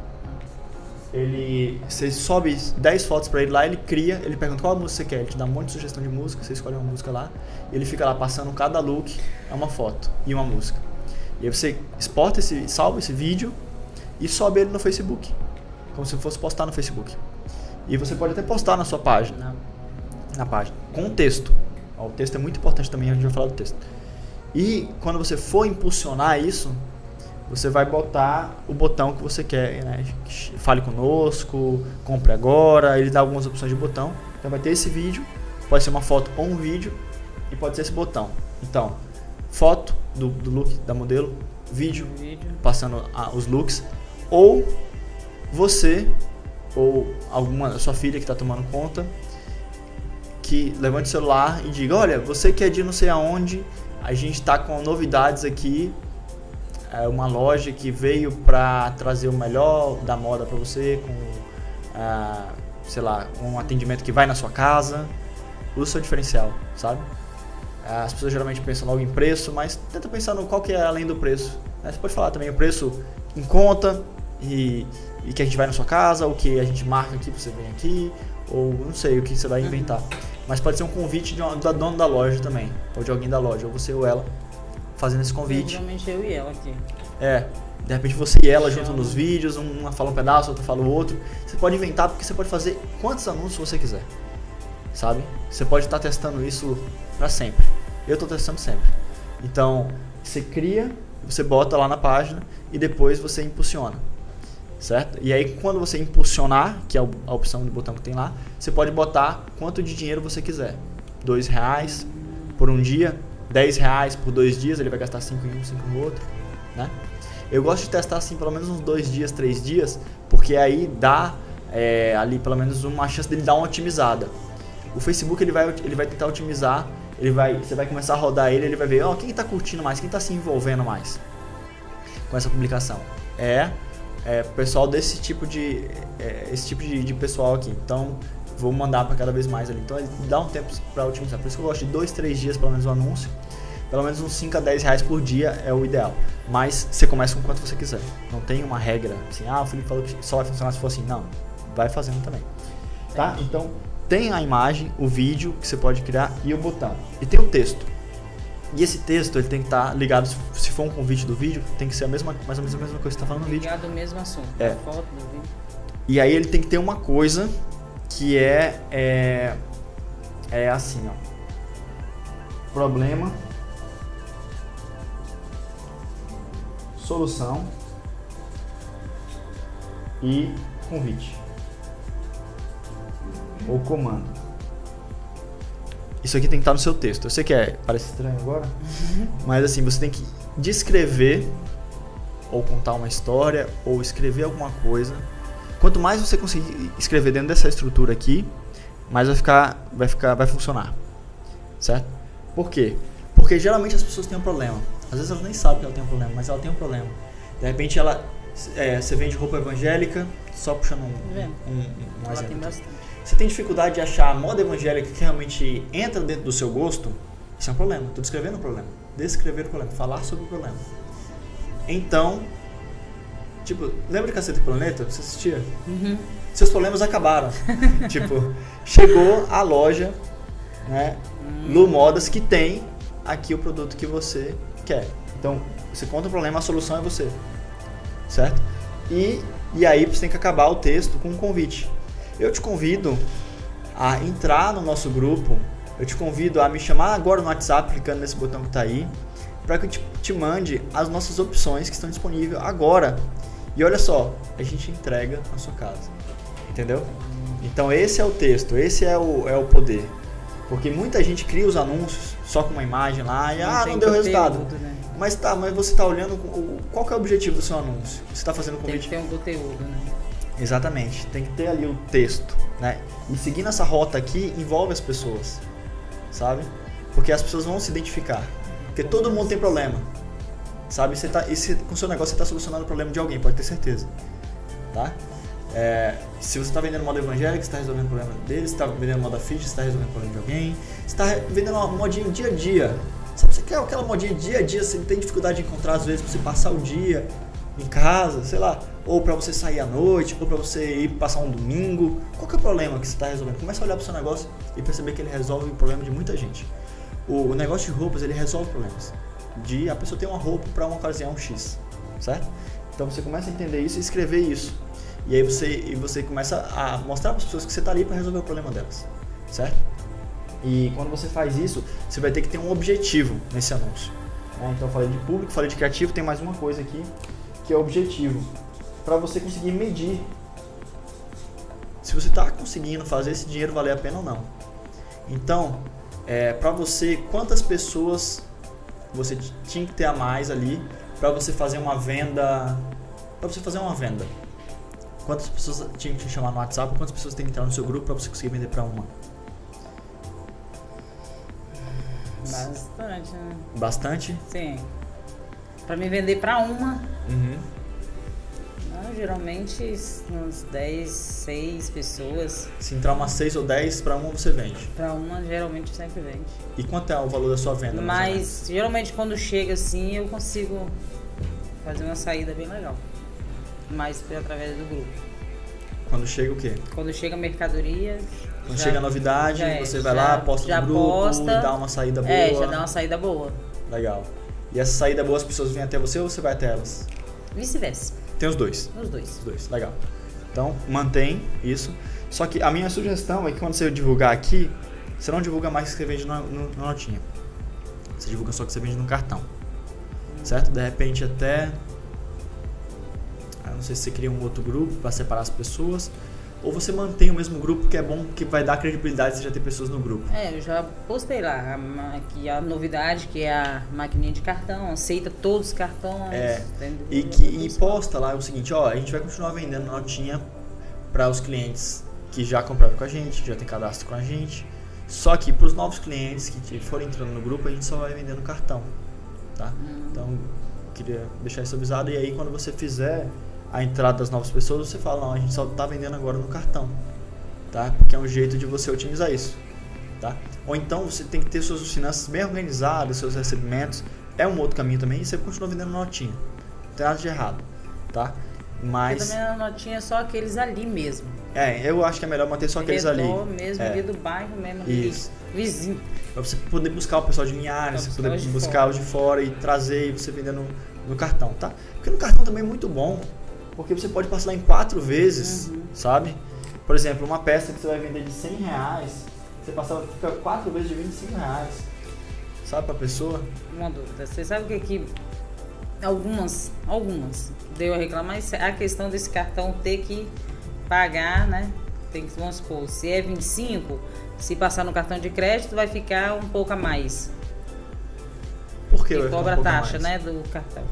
Ele, você sobe 10 fotos para ele lá, ele cria, ele pergunta qual música você quer, ele te dá um monte de sugestão de música, você escolhe uma música lá, e ele fica lá passando cada look, é uma foto e uma música. E aí você exporta esse, salva esse vídeo e sobe ele no Facebook, como se fosse postar no Facebook. E você pode até postar na sua página, na página, com texto. o texto é muito importante também, a gente vai falar do texto. E quando você for impulsionar isso, você vai botar o botão que você quer, né? Fale conosco, compre agora, ele dá algumas opções de botão. Então vai ter esse vídeo, pode ser uma foto ou um vídeo e pode ser esse botão. Então, foto do, do look da modelo, vídeo, vídeo. passando a, os looks, ou você ou alguma sua filha que está tomando conta que levante o celular e diga, olha, você quer ir não sei aonde, a gente está com novidades aqui é uma loja que veio para trazer o melhor da moda para você, com, ah, sei lá, um atendimento que vai na sua casa. O seu diferencial, sabe? As pessoas geralmente pensam logo em preço, mas tenta pensar no qual que é além do preço. Né? Você pode falar também o preço em conta e, e que a gente vai na sua casa, o que a gente marca aqui para você vir aqui, ou não sei o que você vai inventar. Mas pode ser um convite de uma, da dona da loja também, ou de alguém da loja, ou você ou ela, fazendo esse convite. Realmente eu e ela aqui. É. De repente você e ela juntam nos vídeos, uma fala um pedaço, outra fala o outro. Você pode inventar porque você pode fazer quantos anúncios você quiser. Sabe? Você pode estar testando isso para sempre. Eu estou testando sempre. Então, você cria, você bota lá na página e depois você impulsiona. Certo? E aí quando você impulsionar, que é a opção do botão que tem lá, você pode botar quanto de dinheiro você quiser. Dois reais por um dia, 10 reais por dois dias, ele vai gastar 5 em um, 5 no outro, né? Eu gosto de testar assim pelo menos uns dois dias, três dias, porque aí dá é, ali pelo menos uma chance dele dar uma otimizada. O Facebook ele vai, ele vai tentar otimizar, ele vai, você vai começar a rodar ele, ele vai ver, ó, oh, quem está curtindo mais, quem está se envolvendo mais com essa publicação. É, é pessoal desse tipo de, é, esse tipo de, de pessoal aqui. Então vou mandar para cada vez mais ali. Então ele dá um tempo para otimizar. Por isso que eu gosto de dois, três dias pelo menos o anúncio. Pelo menos uns 5 a 10 reais por dia é o ideal. Mas você começa com quanto você quiser. Não tem uma regra assim, ah, o Felipe falou que só vai funcionar se for assim. Não, vai fazendo também. Tá? Então tem a imagem, o vídeo que você pode criar e o botão. E tem o texto. E esse texto ele tem que estar tá ligado, se for um convite do vídeo, tem que ser a mesma, mais ou menos a mesma coisa que você está falando no vídeo. Ligado ao mesmo assunto. É. Foto do vídeo. E aí ele tem que ter uma coisa que é, é, é assim, ó. Problema, solução e convite ou comando. Isso aqui tem que estar no seu texto. Eu sei que é, parece estranho agora, uhum. mas assim, você tem que descrever ou contar uma história ou escrever alguma coisa. Quanto mais você conseguir escrever dentro dessa estrutura aqui, mais vai ficar, vai ficar, vai funcionar, certo? Por quê? Porque geralmente as pessoas têm um problema. Às vezes elas nem sabem que ela tem um problema, mas ela tem um problema. De repente ela, é, você vende roupa evangélica, só puxando um, um, um, um exemplo. Você tem dificuldade de achar a moda evangélica que realmente entra dentro do seu gosto? Isso é um problema. Estou descrevendo o problema. Descrever o problema. Falar sobre o problema. Então, tipo, lembra de Caceta e Planeta? Você assistia? Uhum. Seus problemas acabaram. tipo, chegou a loja, né, hum. Lu Modas, que tem aqui o produto que você quer. Então, você conta o problema, a solução é você. Certo? E, e aí você tem que acabar o texto com um convite. Eu te convido a entrar no nosso grupo. Eu te convido a me chamar agora no WhatsApp, clicando nesse botão que está aí, para que eu te, te mande as nossas opções que estão disponíveis agora. E olha só, a gente entrega na sua casa. Entendeu? Então esse é o texto, esse é o, é o poder. Porque muita gente cria os anúncios só com uma imagem lá e não ah, não deu resultado. Né? Mas tá, mas você está olhando qual que é o objetivo do seu anúncio? Você está fazendo convite? Tem que ter um conteúdo, né? Exatamente, tem que ter ali o texto, né? E seguindo essa rota aqui envolve as pessoas, sabe? Porque as pessoas vão se identificar. Porque todo mundo tem problema, sabe? Você tá, esse, com o seu negócio você está solucionando o problema de alguém, pode ter certeza, tá? É, se você está vendendo moda evangélica, está resolvendo o problema deles. Está vendendo moda fit, está resolvendo o problema de alguém. Está vendendo uma modinha dia a dia. Sabe, você quer aquela modinha dia a dia, você tem dificuldade de encontrar às vezes para você passar o dia em casa, sei lá, ou para você sair à noite, ou para você ir passar um domingo. Qual que é o problema que você está resolvendo? Começa a olhar para o seu negócio e perceber que ele resolve o problema de muita gente. O, o negócio de roupas, ele resolve problemas. De a pessoa ter uma roupa para uma ocasião X, certo? Então você começa a entender isso e escrever isso. E aí você, e você começa a mostrar para as pessoas que você está ali para resolver o problema delas, certo? E quando você faz isso, você vai ter que ter um objetivo nesse anúncio. Né? Então eu falei de público, falei de criativo, tem mais uma coisa aqui que é objetivo, para você conseguir medir se você está conseguindo fazer esse dinheiro valer a pena ou não. Então, é, para você, quantas pessoas você tinha que ter a mais ali para você fazer uma venda, para você fazer uma venda? Quantas pessoas tinha que te chamar no WhatsApp? Quantas pessoas tem que entrar no seu grupo para você conseguir vender para uma? Bastante, né? Bastante? Sim. Para me vender para uma. Uhum. Não, geralmente uns 10, 6 pessoas. Se entrar umas 6 ou 10, para uma você vende? Para uma, geralmente sempre vende. E quanto é o valor da sua venda? Mas geralmente quando chega assim, eu consigo fazer uma saída bem legal mais através do grupo. Quando chega o quê? Quando chega a mercadoria. Quando já, chega a novidade, é, você vai já, lá, posta no grupo posta, e dá uma saída boa. É, já dá uma saída boa. Legal. E essa saída boa as pessoas vêm até você ou você vai até elas? vice-versa. Tem os dois. Os dois. Os dois, legal. Então, mantém isso. Só que a minha sugestão é que quando você divulgar aqui, você não divulga mais que você vende na, no, na notinha. Você divulga só que você vende no cartão. Certo? De repente até. Eu não sei se você cria um outro grupo para separar as pessoas. Ou você mantém o mesmo grupo, que é bom, que vai dar credibilidade se já ter pessoas no grupo. É, eu já postei lá a, que a novidade, que é a maquininha de cartão, aceita todos os cartões. É, e, que, e posta lá o seguinte, ó, a gente vai continuar vendendo notinha para os clientes que já compraram com a gente, que já tem cadastro com a gente. Só que para os novos clientes que forem entrando no grupo, a gente só vai vendendo cartão, tá? Hum. Então, queria deixar isso avisado. E aí, quando você fizer a entrada das novas pessoas, você fala, não, a gente só está vendendo agora no cartão, tá? Porque é um jeito de você otimizar isso, tá? Ou então você tem que ter suas finanças bem organizadas, seus recebimentos, é um outro caminho também, e você continua vendendo notinha, não tem nada de errado, tá? Mas... Porque também a notinha é só aqueles ali mesmo. É, eu acho que é melhor manter só aqueles ali. mesmo, é. ali do bairro mesmo, Isso. vizinho. Pra você poder buscar o pessoal de Linhares, você poder buscar os de fora e trazer e você vender no, no cartão, tá? Porque no cartão também é muito bom porque você pode parcelar em quatro vezes, uhum. sabe? Por exemplo, uma peça que você vai vender de 100 reais, você passa, fica quatro vezes de 25 reais. Sabe pra pessoa? Uma dúvida. Você sabe o que que algumas, algumas deu a reclamar a questão desse cartão ter que pagar, né? Tem que, vamos supor, se é 25, se passar no cartão de crédito vai ficar um pouco a mais. Por que? Porque cobra um taxa, né, do cartão.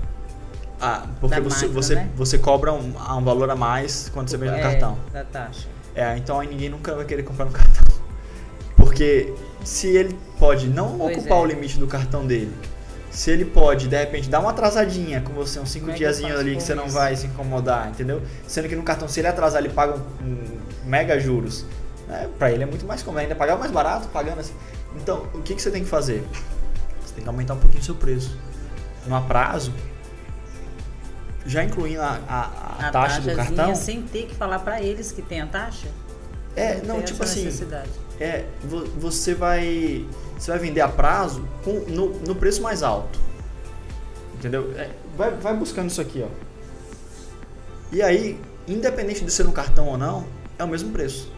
Ah, porque você, você, né? você cobra um, um valor a mais quando você vende no é, cartão. Da taxa. É, então aí ninguém nunca vai querer comprar no cartão. Porque se ele pode não pois ocupar é. o limite do cartão dele, se ele pode, de repente, dar uma atrasadinha com você, uns 5 é diazinhos ali que você não vai se incomodar, entendeu? Sendo que no cartão, se ele atrasar, ele paga um, um mega juros. Né? Pra ele é muito mais conveniente, ainda pagar mais barato, pagando assim. Então, o que, que você tem que fazer? Você tem que aumentar um pouquinho o seu preço. No prazo, já incluindo a, a, a taxa do cartão. sem ter que falar para eles que tem a taxa? É, não, não tipo assim. É, você vai. Você vai vender a prazo com, no, no preço mais alto. Entendeu? É, vai, vai buscando isso aqui, ó. E aí, independente de ser no cartão ou não, é o mesmo preço.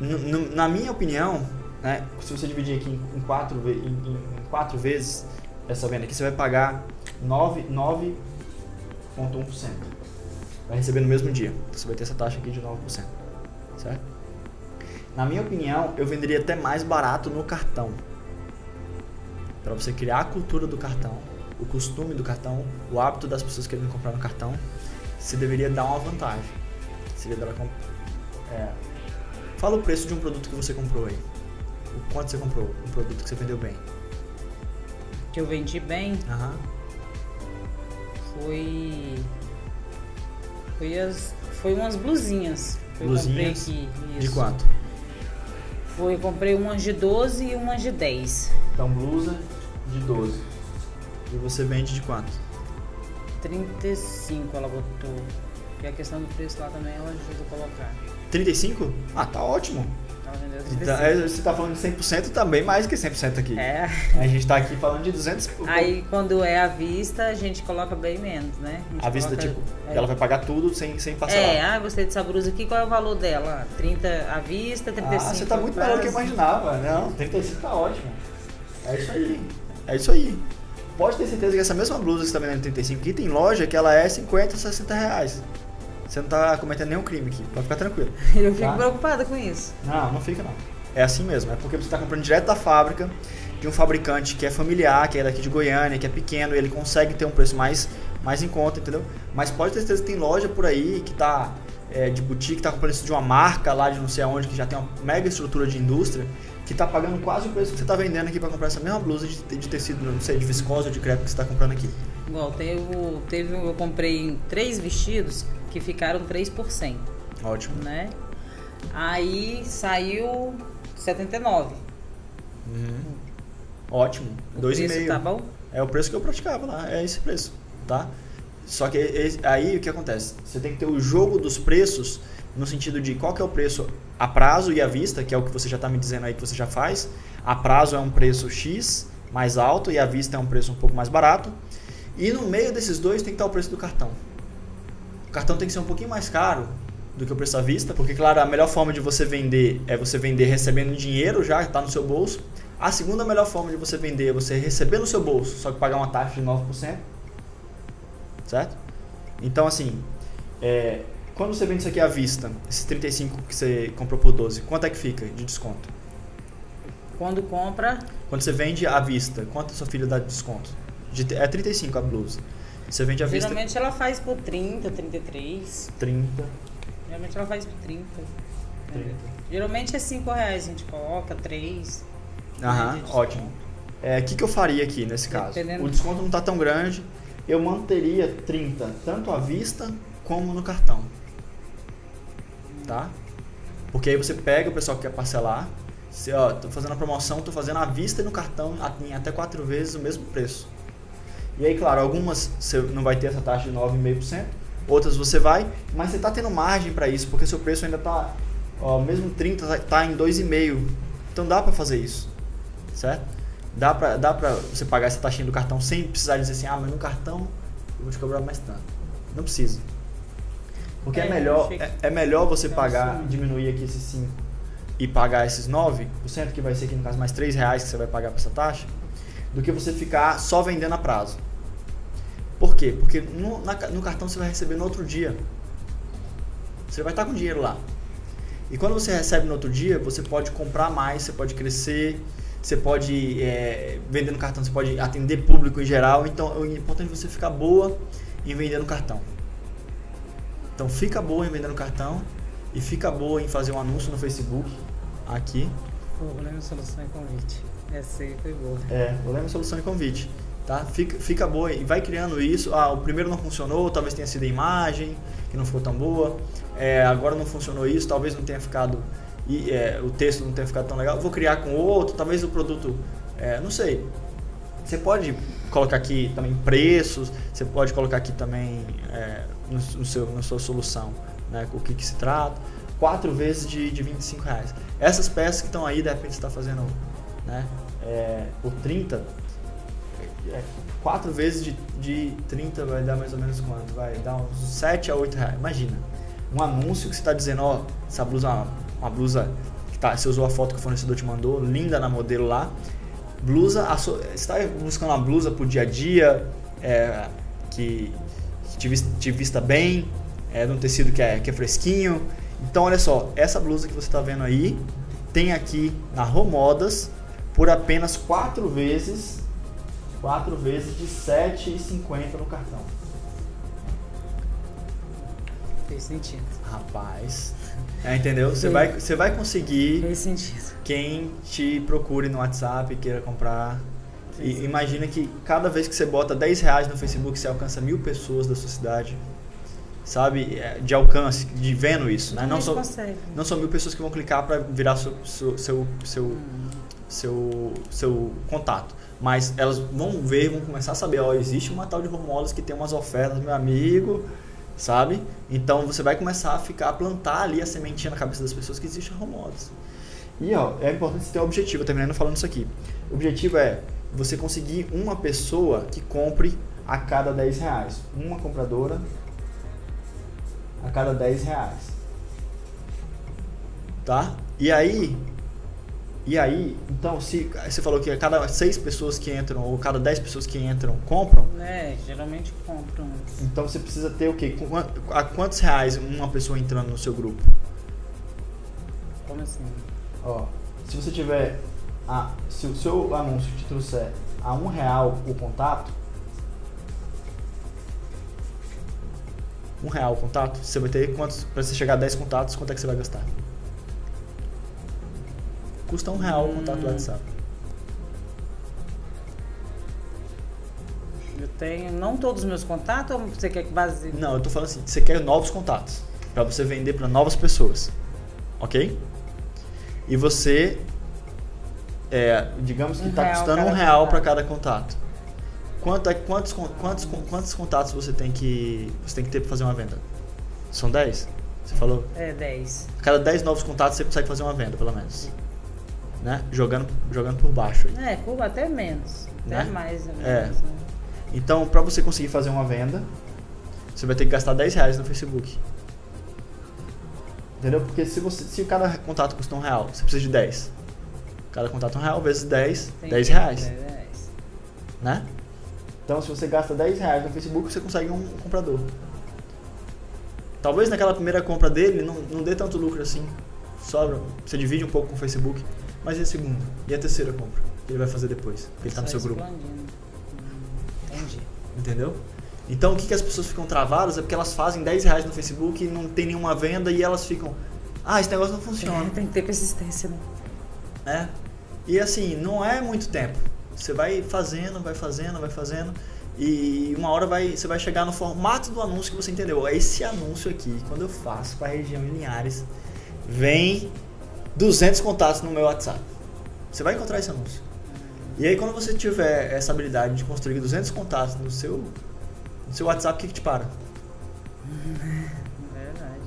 N na minha opinião, né, se você dividir aqui em, quatro, em, em, quatro vezes essa venda aqui, você vai pagar 9, 9 0,1%. Vai receber no mesmo dia. Então, você vai ter essa taxa aqui de 9%. Certo? Na minha opinião, eu venderia até mais barato no cartão. Para você criar a cultura do cartão, o costume do cartão, o hábito das pessoas querendo comprar no cartão, você deveria dar uma vantagem. Você deveria dar é, Fala o preço de um produto que você comprou aí. O quanto você comprou? Um produto que você vendeu bem. Que eu vendi bem? Aham. Uhum foi. Foi, as, foi umas blusinhas. Que blusinhas? Eu comprei aqui. Isso. De quanto? Foi, comprei umas de 12 e umas de 10. Então, blusa de 12. E você vende de quanto? 35 ela botou. Que a questão do preço lá também ela ajuda a colocar. 35? Ah, tá ótimo. Então, é, você está falando de 100% também mais que 100% aqui. É. A gente está aqui falando de 200%. Aí quando é à vista, a gente coloca bem menos, né? À vista, tipo, é. ela vai pagar tudo sem, sem passar. É, ah, gostei dessa blusa aqui, qual é o valor dela? 30 à vista, 35 Ah, você está muito melhor do que eu imaginava. Não, 35 tá ótimo. É isso aí. É isso aí. Pode ter certeza que essa mesma blusa que você está vendendo 35 aqui tem loja que ela é 50, 60 reais. Você não tá cometendo nenhum crime aqui, pode ficar tranquilo. Eu fico tá? preocupada com isso. Não, não fica não. É assim mesmo, é porque você está comprando direto da fábrica, de um fabricante que é familiar, que é daqui de Goiânia, que é pequeno, ele consegue ter um preço mais, mais em conta, entendeu? Mas pode ter certeza que tem loja por aí que tá é, de boutique, que tá comprando isso de uma marca lá de não sei aonde, que já tem uma mega estrutura de indústria, que tá pagando quase o preço que você tá vendendo aqui para comprar essa mesma blusa de, de tecido, não sei, de viscose ou de crepe que você tá comprando aqui. Igual, teve, teve, eu comprei três vestidos que ficaram 3%. Ótimo. Né? Aí saiu 79. Uhum. Ótimo. 2,5. Tá bom? É o preço que eu praticava lá, é esse preço, tá? Só que aí o que acontece? Você tem que ter o jogo dos preços no sentido de qual que é o preço a prazo e à vista, que é o que você já está me dizendo aí que você já faz. A prazo é um preço X mais alto e à vista é um preço um pouco mais barato. E no meio desses dois tem que estar o preço do cartão. O cartão tem que ser um pouquinho mais caro do que o preço à vista, porque, claro, a melhor forma de você vender é você vender recebendo dinheiro já, está no seu bolso. A segunda melhor forma de você vender é você receber no seu bolso, só que pagar uma taxa de 9%. Certo? Então, assim, é, quando você vende isso aqui à vista, esses 35 que você comprou por 12, quanto é que fica de desconto? Quando compra. Quando você vende à vista, quanto a sua filha dá de desconto? De, é 35 a blusa. Você vende à vista. Geralmente ela faz por 30, 33. 30. Geralmente ela faz por 30. 30. É. Geralmente é 5 reais, a gente coloca 3. Aham, ótimo. O é, que, que eu faria aqui nesse caso? O desconto não está tão grande. Eu manteria 30, tanto à vista como no cartão. Tá? Porque aí você pega o pessoal que quer parcelar. Você, ó, tô fazendo a promoção, tô fazendo à vista e no cartão em até quatro vezes o mesmo preço. E aí, claro, algumas você não vai ter essa taxa de 9,5%, outras você vai, mas você está tendo margem para isso, porque seu preço ainda está, mesmo 30 está tá em 2,5%. Então dá para fazer isso, certo? Dá para dá pra você pagar essa taxinha do cartão sem precisar dizer assim, ah, mas no cartão eu vou te cobrar mais tanto. Não precisa. Porque é, é melhor, é, é, melhor você pagar, diminuir aqui esses 5 e pagar esses 9%, que vai ser aqui no caso mais 3 reais que você vai pagar para essa taxa, do que você ficar só vendendo a prazo. Por quê? Porque no, na, no cartão você vai receber no outro dia. Você vai estar com dinheiro lá. E quando você recebe no outro dia, você pode comprar mais, você pode crescer, você pode é, vender no cartão, você pode atender público em geral. Então é importante você ficar boa em vender no cartão. Então fica boa em vender no cartão e fica boa em fazer um anúncio no Facebook aqui. Problema, solução e convite. Essa aí foi boa. É, problema, solução e convite. Tá? Fica, fica boa e vai criando isso. Ah, o primeiro não funcionou, talvez tenha sido a imagem que não ficou tão boa. É, agora não funcionou isso, talvez não tenha ficado e é, o texto não tenha ficado tão legal. Vou criar com outro, talvez o produto, é, não sei. Você pode colocar aqui também preços, você pode colocar aqui também é, no, no, seu, na sua solução, né, o que, que se trata. Quatro vezes de, de 25 reais. Essas peças que estão aí, de repente você está fazendo né, é, por 30, é, quatro vezes de, de 30 vai dar mais ou menos quanto? Vai dar uns 7 a 8 reais. Imagina, um anúncio que você está dizendo, ó, essa blusa, uma, uma blusa que tá, você usou a foto que o fornecedor te mandou, linda na modelo lá. Blusa, você está buscando uma blusa pro dia a dia, é, que, te, te vista bem, é de um tecido que é, que é fresquinho. Então, olha só, essa blusa que você está vendo aí tem aqui na Romodas por apenas quatro vezes, quatro vezes de R$ 7,50 no cartão. Fez sentido. Rapaz. É, entendeu? Você vai, você vai conseguir. Fez sentido. Quem te procure no WhatsApp e queira comprar. E imagina que cada vez que você bota 10 reais no Facebook, você alcança mil pessoas da sua cidade. Sabe? É, de alcance, de vendo isso. Né? Não, são, não são mil pessoas que vão clicar para virar seu, seu, seu, seu, hum. Seu, seu contato mas elas vão ver, vão começar a saber, ó, existe uma tal de Romolas que tem umas ofertas, meu amigo, sabe? Então você vai começar a ficar a plantar ali a sementinha na cabeça das pessoas que existe office. E ó, é importante você ter um objetivo, terminando falando isso aqui. O objetivo é você conseguir uma pessoa que compre a cada 10 reais. Uma compradora a cada 10 reais. Tá? E aí, e aí, então, se você falou que a cada seis pessoas que entram, ou cada dez pessoas que entram, compram. É, geralmente compram. Então você precisa ter o quê? A quantos reais uma pessoa entrando no seu grupo? Como assim? Ó, se você tiver. A, se o seu anúncio te trouxer a um real o contato. Um real o contato, você vai ter quantos. Para você chegar a 10 contatos, quanto é que você vai gastar? Custa um real o contato do WhatsApp. Eu tenho não todos os meus contatos ou você quer que base? Não, eu tô falando assim, você quer novos contatos para você vender para novas pessoas, ok? E você, é, digamos que está um custando um real para cada contato. Quanto, é, quantos, quantos, quantos contatos você tem que você tem que ter para fazer uma venda? São 10? Você falou? É, 10. A cada 10 novos contatos você consegue fazer uma venda, pelo menos né? Jogando, jogando por baixo. É, Cuba até menos, até né? mais. É. Né? Então, para você conseguir fazer uma venda, você vai ter que gastar 10 reais no Facebook. Entendeu? Porque se, você, se cada contato custa um real, você precisa de 10. Cada contato um real vezes 10, Tem 10 reais. 10 reais. Né? Então se você gasta 10 reais no Facebook, você consegue um comprador. Talvez naquela primeira compra dele não, não dê tanto lucro assim. Sobra. Você divide um pouco com o Facebook. Mas e a segunda? E a terceira compra? Que ele vai fazer depois? Porque ele está no seu grupo. Entendi. Entendeu? Então o que, que as pessoas ficam travadas é porque elas fazem 10 reais no Facebook e não tem nenhuma venda e elas ficam. Ah, esse negócio não funciona. É, tem que ter persistência, né? É. E assim, não é muito tempo. Você vai fazendo, vai fazendo, vai fazendo. E uma hora vai, você vai chegar no formato do anúncio que você entendeu. Esse anúncio aqui, quando eu faço para a região de Linhares, vem 200 contatos no meu WhatsApp. Você vai encontrar esse anúncio. E aí quando você tiver essa habilidade de construir 200 contatos no seu, no seu WhatsApp, o que, que te para? Verdade.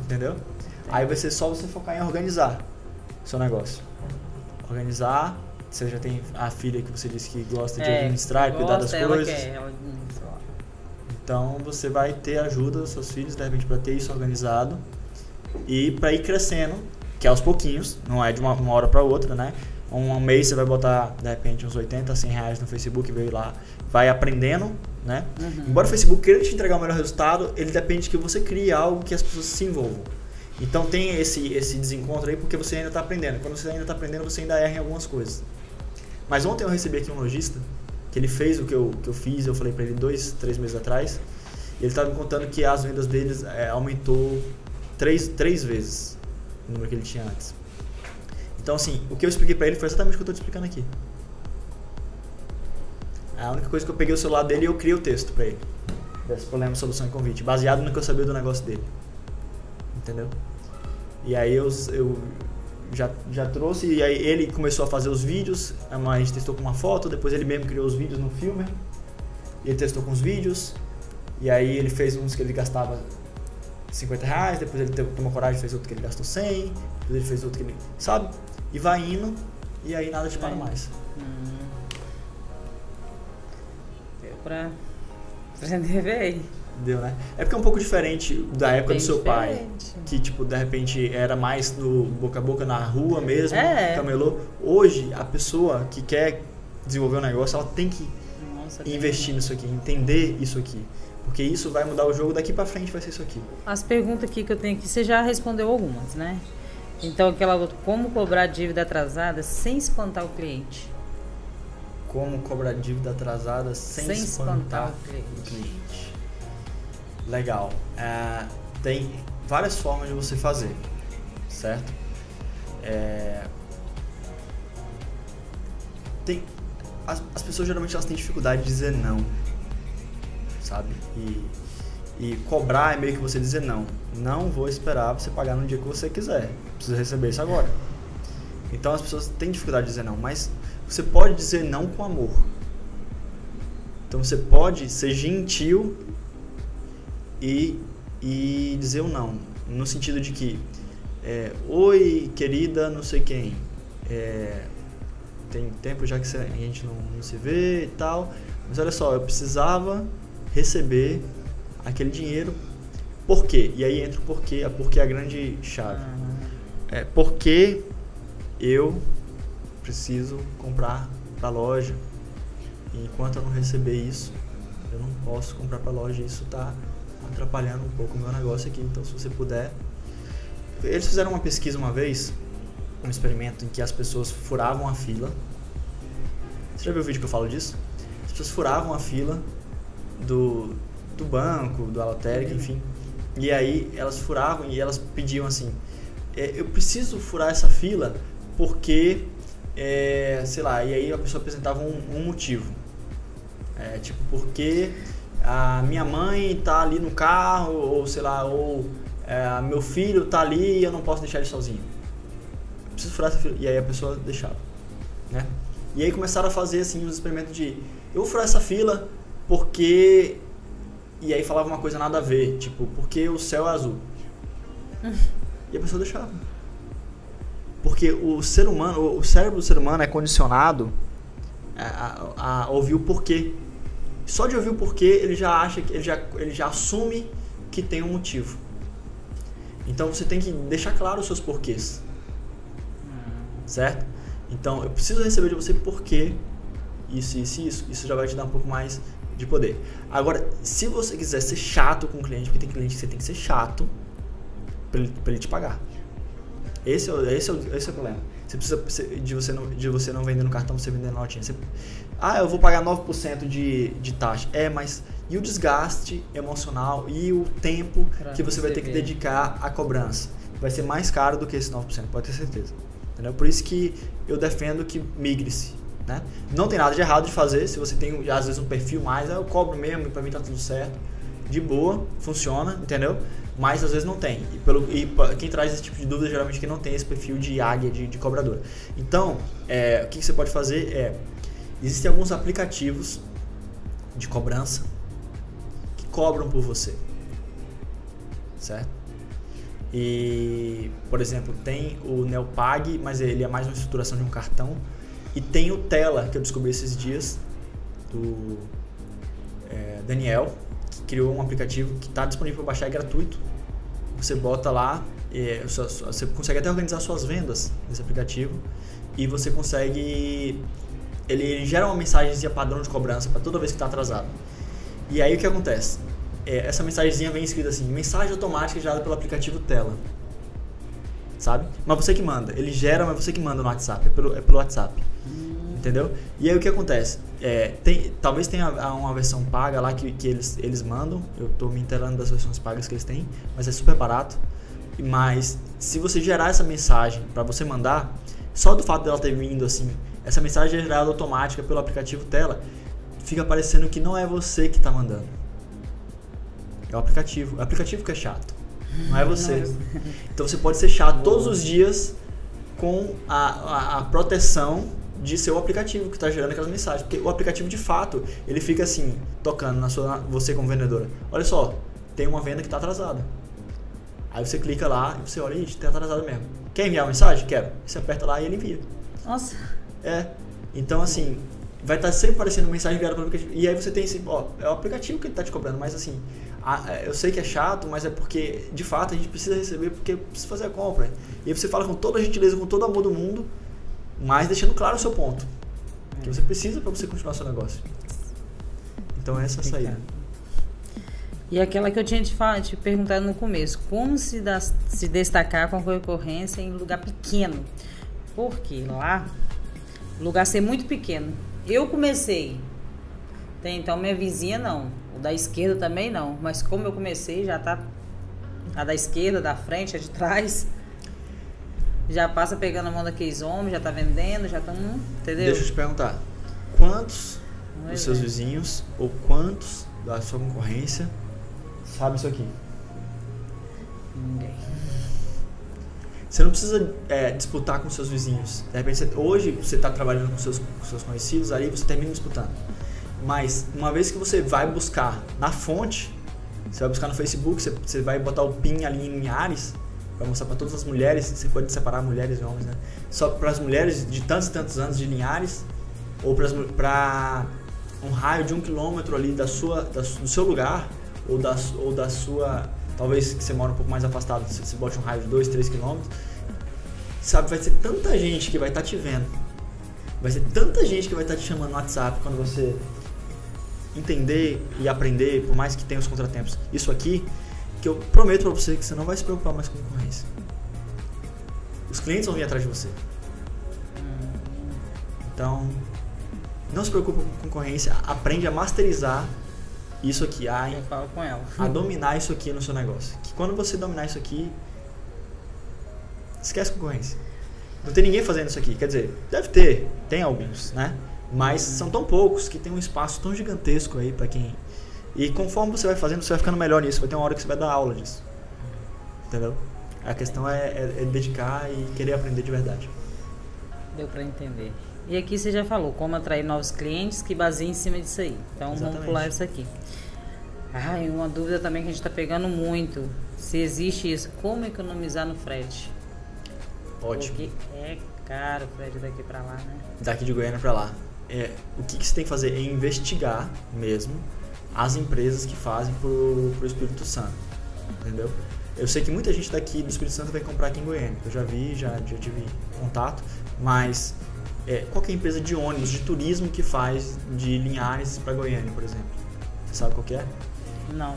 Entendeu? Entendi. Aí vai ser só você focar em organizar seu negócio. Organizar, você já tem a filha que você disse que gosta de é, administrar e cuidar das coisas. Quer, ela então você vai ter ajuda dos seus filhos, de repente, para ter isso organizado e para ir crescendo, que é aos pouquinhos, não é de uma, uma hora para outra, né? Um mês você vai botar, de repente, uns 80, 100 reais no Facebook, veio lá, vai aprendendo, né? Uhum. Embora o Facebook queira te entregar o melhor resultado, ele depende que você crie algo que as pessoas se envolvam. Então tem esse, esse desencontro aí porque você ainda está aprendendo. Quando você ainda está aprendendo, você ainda erra em algumas coisas. Mas ontem eu recebi aqui um lojista, que ele fez o que eu, que eu fiz, eu falei para ele dois, três meses atrás, e ele estava me contando que as vendas deles é, aumentou três, três vezes o número que ele tinha antes. Então, assim, o que eu expliquei para ele foi exatamente o que eu estou te explicando aqui. A única coisa que eu peguei o celular dele e eu criei o texto para ele. Desse problema, solução e convite. Baseado no que eu sabia do negócio dele. Entendeu? E aí eu, eu já, já trouxe, e aí ele começou a fazer os vídeos. A gente testou com uma foto, depois ele mesmo criou os vídeos no filme. Ele testou com os vídeos. E aí ele fez uns que ele gastava 50 reais, depois ele tomou coragem e fez outro que ele gastou 100, depois ele fez outro que ele. Sabe? E vai indo, e aí nada te para mais. Hum. Deu pra aprender bem. Deu, né? É porque é um pouco diferente da época Bem do seu diferente. pai. Que, tipo, de repente era mais no boca a boca na rua mesmo, é. camelô. Hoje, a pessoa que quer desenvolver um negócio, ela tem que Nossa, investir nisso aqui, entender isso aqui. Porque isso vai mudar o jogo daqui para frente, vai ser isso aqui. As perguntas aqui que eu tenho aqui, você já respondeu algumas, né? Então, aquela outra, como cobrar dívida atrasada sem espantar o cliente? Como cobrar dívida atrasada sem, sem espantar, espantar, o cliente. O cliente. Legal. É, tem várias formas de você fazer, certo? É, tem, as, as pessoas geralmente elas têm dificuldade de dizer não, sabe? E e cobrar é meio que você dizer não. Não vou esperar você pagar no dia que você quiser. Precisa receber isso agora. Então as pessoas têm dificuldade de dizer não, mas você pode dizer não com amor. Então você pode ser gentil e, e dizer o não. No sentido de que, é, oi querida, não sei quem, é, tem tempo já que a gente não, não se vê e tal, mas olha só, eu precisava receber aquele dinheiro. Por quê? E aí entra o porquê, a porquê é a grande chave. É porque eu preciso comprar para a loja. E enquanto eu não receber isso, eu não posso comprar para a loja. Isso está atrapalhando um pouco o meu negócio aqui. Então, se você puder. Eles fizeram uma pesquisa uma vez, um experimento em que as pessoas furavam a fila. Você já viu o vídeo que eu falo disso? As pessoas furavam a fila do, do banco, do Alotérica, uhum. enfim. E aí elas furavam e elas pediam assim: é, eu preciso furar essa fila porque, é, sei lá, e aí a pessoa apresentava um, um motivo. É, tipo, porque a minha mãe tá ali no carro, ou sei lá, ou é, meu filho tá ali e eu não posso deixar ele sozinho. Eu preciso furar essa fila. E aí a pessoa deixava, né? E aí começaram a fazer assim os experimentos de eu vou furar essa fila porque e aí falava uma coisa nada a ver, tipo, porque o céu é azul. e a pessoa deixava. Porque o ser humano, o cérebro do ser humano é condicionado a, a, a ouvir o porquê. Só de ouvir o porquê, ele já acha que ele já, ele já assume que tem um motivo. Então você tem que deixar claro os seus porquês. Certo? Então eu preciso receber de você porquê isso, isso isso. Isso já vai te dar um pouco mais de poder. Agora, se você quiser ser chato com o cliente, porque tem cliente que você tem que ser chato para ele, ele te pagar. Esse é, esse, é, esse é o problema. Você precisa de você não, de você não vender no cartão, você vender na notinha. Você, ah, eu vou pagar 9% de, de taxa. É, mas e o desgaste emocional e o tempo pra que você vai ter que dedicar à cobrança? Vai ser mais caro do que esse 9%, pode ter certeza. Entendeu? Por isso que eu defendo que migre-se. Né? Não tem nada de errado de fazer, se você tem às vezes um perfil mais, eu cobro mesmo, para mim tá tudo certo. De boa, funciona, entendeu? Mas às vezes não tem. E, pelo, e quem traz esse tipo de dúvida geralmente é que não tem esse perfil de águia, de, de cobrador. Então, é, o que, que você pode fazer é, existem alguns aplicativos de cobrança que cobram por você. Certo? E, por exemplo, tem o Neopag, mas ele é mais uma estruturação de um cartão e tem o Tela, que eu descobri esses dias, do é, Daniel, que criou um aplicativo que está disponível para baixar, é gratuito. Você bota lá, é, você consegue até organizar suas vendas nesse aplicativo e você consegue. Ele gera uma mensagem padrão de cobrança para toda vez que está atrasado. E aí o que acontece? É, essa mensagenzinha vem escrita assim: mensagem automática gerada pelo aplicativo Tela. Sabe? Mas você que manda. Ele gera, mas você que manda no WhatsApp. É pelo, é pelo WhatsApp. Entendeu? E aí o que acontece? É, tem, talvez tenha uma versão paga lá que, que eles, eles mandam. Eu estou me inteirando das versões pagas que eles têm, mas é super barato. Mas se você gerar essa mensagem para você mandar, só do fato dela ter vindo assim, essa mensagem é gerada automática pelo aplicativo Tela, fica parecendo que não é você que está mandando. É o aplicativo. O aplicativo que é chato. Não é você. Então você pode ser chato todos os dias com a, a, a proteção de ser o aplicativo que está gerando aquelas mensagens. Porque o aplicativo, de fato, ele fica assim, tocando na sua, você como vendedora. Olha só, tem uma venda que está atrasada. Aí você clica lá e você olha, ixi, está atrasado mesmo. Quer enviar uma mensagem? Quero. Você aperta lá e ele envia. Nossa. É. Então, assim, vai estar tá sempre aparecendo mensagem enviada pelo aplicativo. E aí você tem esse, ó, é o aplicativo que ele está te cobrando, mas assim, eu sei que é chato, mas é porque, de fato, a gente precisa receber porque precisa fazer a compra. E aí você fala com toda a gentileza, com todo o amor do mundo, mas deixando claro o seu ponto. Que você precisa para você continuar seu negócio. Então essa é a saída. E aquela que eu tinha te, falado, te perguntado no começo, como se, dá, se destacar com a concorrência em lugar pequeno? Porque lá, o lugar ser muito pequeno. Eu comecei, então minha vizinha não, da esquerda também não, mas como eu comecei, já tá a da esquerda, da frente, a de trás, já passa pegando a mão daqueles homens, já tá vendendo, já estão. Entendeu? Deixa eu te perguntar. Quantos dos seus vizinhos ou quantos da sua concorrência sabe isso aqui? Ninguém. Você não precisa é, disputar com seus vizinhos. De repente, você, hoje você está trabalhando com seus, com seus conhecidos, aí você termina disputando. Mas uma vez que você vai buscar na fonte, você vai buscar no Facebook, você, você vai botar o PIN ali em Ares, para mostrar para todas as mulheres, você pode separar mulheres e homens, né? Só para as mulheres de tantos e tantos anos de Linhares, ou para um raio de um quilômetro ali da sua, da, do seu lugar, ou da, ou da sua. Talvez que você mora um pouco mais afastado, você, você bote um raio de 2, 3 quilômetros. Sabe, vai ser tanta gente que vai estar tá te vendo. Vai ser tanta gente que vai estar tá te chamando no WhatsApp quando você entender e aprender, por mais que tenha os contratempos. Isso aqui que eu prometo para você que você não vai se preocupar mais com concorrência. Os clientes vão vir atrás de você. Então, não se preocupe com concorrência, aprende a masterizar isso aqui, a, a dominar isso aqui no seu negócio. Que quando você dominar isso aqui, esquece concorrência. Não tem ninguém fazendo isso aqui. Quer dizer, deve ter, tem alguns, né? Mas são tão poucos que tem um espaço tão gigantesco aí para quem e conforme você vai fazendo, você vai ficando melhor nisso. Vai ter uma hora que você vai dar aula disso. Entendeu? A questão é, é, é dedicar e querer aprender de verdade. Deu para entender. E aqui você já falou como atrair novos clientes que baseia em cima disso aí. Então Exatamente. vamos pular isso aqui. Ah, e uma dúvida também que a gente está pegando muito. Se existe isso, como economizar no frete? Ótimo. Porque é caro o frete daqui para lá, né? Daqui de Goiânia para lá. É, o que, que você tem que fazer é investigar mesmo as empresas que fazem pro, pro Espírito Santo, entendeu? Eu sei que muita gente daqui do Espírito Santo vai comprar aqui em Goiânia, eu já vi, já, já tive contato, mas é, qual é empresa de ônibus, de turismo que faz de Linhares para Goiânia, por exemplo? Você sabe qual é? Não.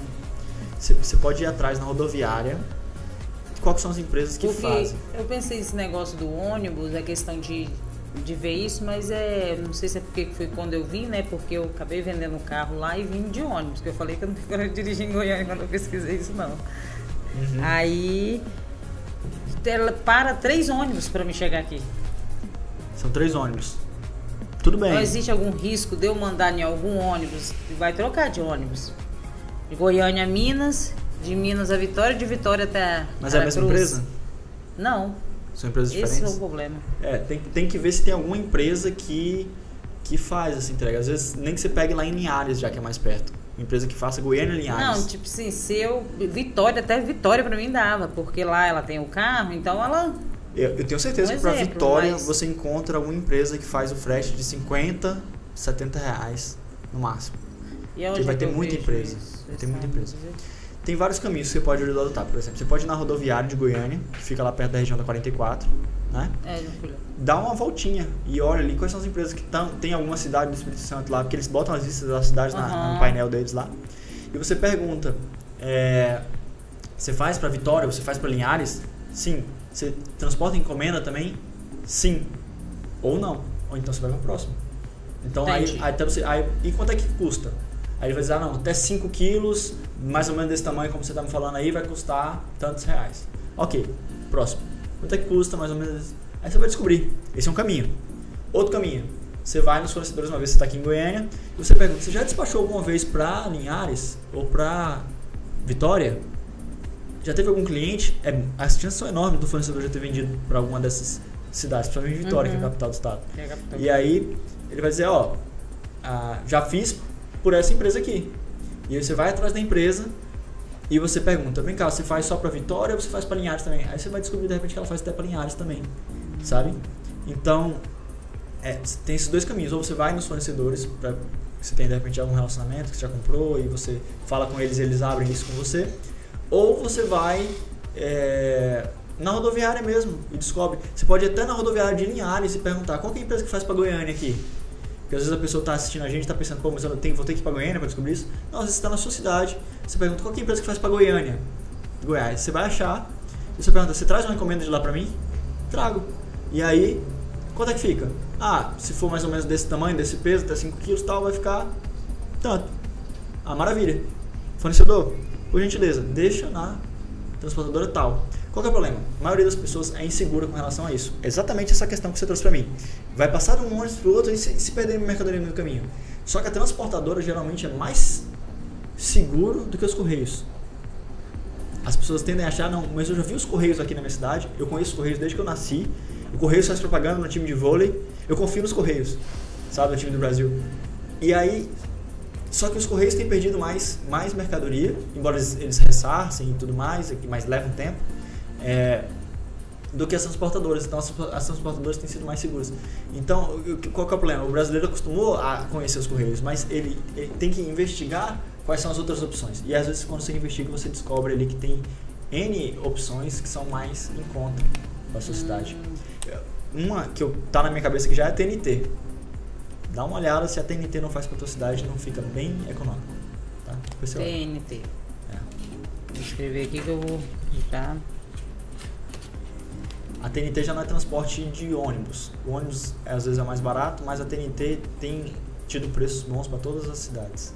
Você, você pode ir atrás na rodoviária. Quais são as empresas que Porque fazem? eu pensei esse negócio do ônibus, a questão de, de ver isso, mas é. Não sei se é porque foi quando eu vim, né? Porque eu acabei vendendo o carro lá e vim de ônibus, que eu falei que eu não quero dirigir em Goiânia quando eu pesquisei isso, não. Uhum. Aí ela para três ônibus para me chegar aqui. São três ônibus. Tudo bem. Não existe algum risco de eu mandar em algum ônibus e vai trocar de ônibus. De Goiânia a Minas, de Minas a Vitória, de Vitória até. Mas é a mesma Aracruz. empresa? Não, São empresas esse é diferentes? o problema. É, tem, tem que ver se tem alguma empresa que, que faz essa entrega. Às vezes, nem que você pegue lá em Linhares, já que é mais perto. Uma empresa que faça Goiânia Linhares. Não, tipo assim, se eu. Vitória, até Vitória pra mim dava, porque lá ela tem o carro, então ela. Eu, eu tenho certeza Um que para Vitória mas- você encontra alguma empresa que faz o frete de 50, 70 reais no máximo. E é onde vai ter muita empresa. isso? Vai ter muita empresa. dizer? Tem vários caminhos que você pode adotar, por exemplo. Você pode ir na rodoviária de Goiânia, que fica lá perto da região da 44, né? É. Dá uma voltinha e olha ali quais são as empresas que tão, tem alguma cidade do Espírito Santo lá, porque eles botam as listas das cidades na- Aham. no painel deles lá. E você pergunta, é, você faz para Vitória, você faz para Linhares? Sim. Você transporta encomenda também? Sim. Ou não. Ou então você vai para o próximo. Então aí, Entendi. aí, até você, aí, e quanto é que custa? Aí ele vai dizer, ah não, até 5 quilos, mais ou menos desse tamanho como você está me falando aí, vai custar tantos reais. Ok, próximo. Quanto é que custa mais ou menos? Aí você vai descobrir. Esse é um caminho. Outro caminho. Você vai nos fornecedores uma vez você está aqui em Goiânia e você pergunta, você já despachou alguma vez para Linhares ou para Vitória? Já teve algum cliente? É, as chances são enormes do fornecedor já ter vendido para alguma dessas cidades, principalmente Vitória, que é a Uhum. capital do estado. É capital. E aí ele vai dizer, ó, ah, já fiz por essa empresa aqui. E aí você vai atrás da empresa e você pergunta, vem cá, você faz só para Vitória ou você faz para Linhares também? Aí você vai descobrir de repente que ela faz até para Linhares também, sabe? Então, é, tem esses dois caminhos. Ou você vai nos fornecedores, pra, você tem de repente algum relacionamento que você já comprou e você fala com eles e eles abrem isso com você. Ou você vai é, na rodoviária mesmo e descobre. Você pode ir até na rodoviária de Linhares e perguntar qual é a empresa que faz para Goiânia aqui. Porque às vezes a pessoa está assistindo a gente está pensando, pô, mas eu não tenho, vou ter que ir para Goiânia para descobrir isso. Não, às vezes você está na sua cidade, você pergunta qual é a empresa que faz para Goiânia, Goiás. Você vai achar e você pergunta, você traz uma encomenda de lá para mim? Trago. E aí, quanto é que fica? Ah, se for mais ou menos desse tamanho, desse peso, até 5 quilos tal, vai ficar tanto. Ah, maravilha. Fornecedor, por gentileza, deixa na transportadora tal. Qual é o problema? A maioria das pessoas é insegura com relação a isso. Exatamente essa questão que você trouxe para mim. Vai passar de um ônibus para o outro e se, se perder mercadoria no caminho. Só que a transportadora geralmente é mais seguro do que os correios. As pessoas tendem a achar, não, mas eu já vi os correios aqui na minha cidade, eu conheço os correios desde que eu nasci. O Correios faz propaganda no time de vôlei, eu confio nos correios, sabe, no time do Brasil. E aí, só que os correios têm perdido mais, mais mercadoria, embora eles, eles ressarcem e tudo mais, que mais leva um tempo, é, do que as transportadoras. Então as, as transportadoras têm sido mais seguras. Então, qual que é o problema? O brasileiro acostumou a conhecer os correios, mas ele, ele tem que investigar quais são as outras opções. E às vezes quando você investiga, você descobre ali que tem N opções que são mais em conta para a sua cidade. Uma que eu, tá na minha cabeça que já é a TNT. Dá uma olhada se a TNT não faz para tua cidade, não fica bem econômico. Tá? Depois você olha. TNT. É. Vou escrever aqui que eu vou já. A TNT já não é transporte de ônibus. O ônibus às vezes é mais barato, mas a TNT tem tido preços bons para todas as cidades.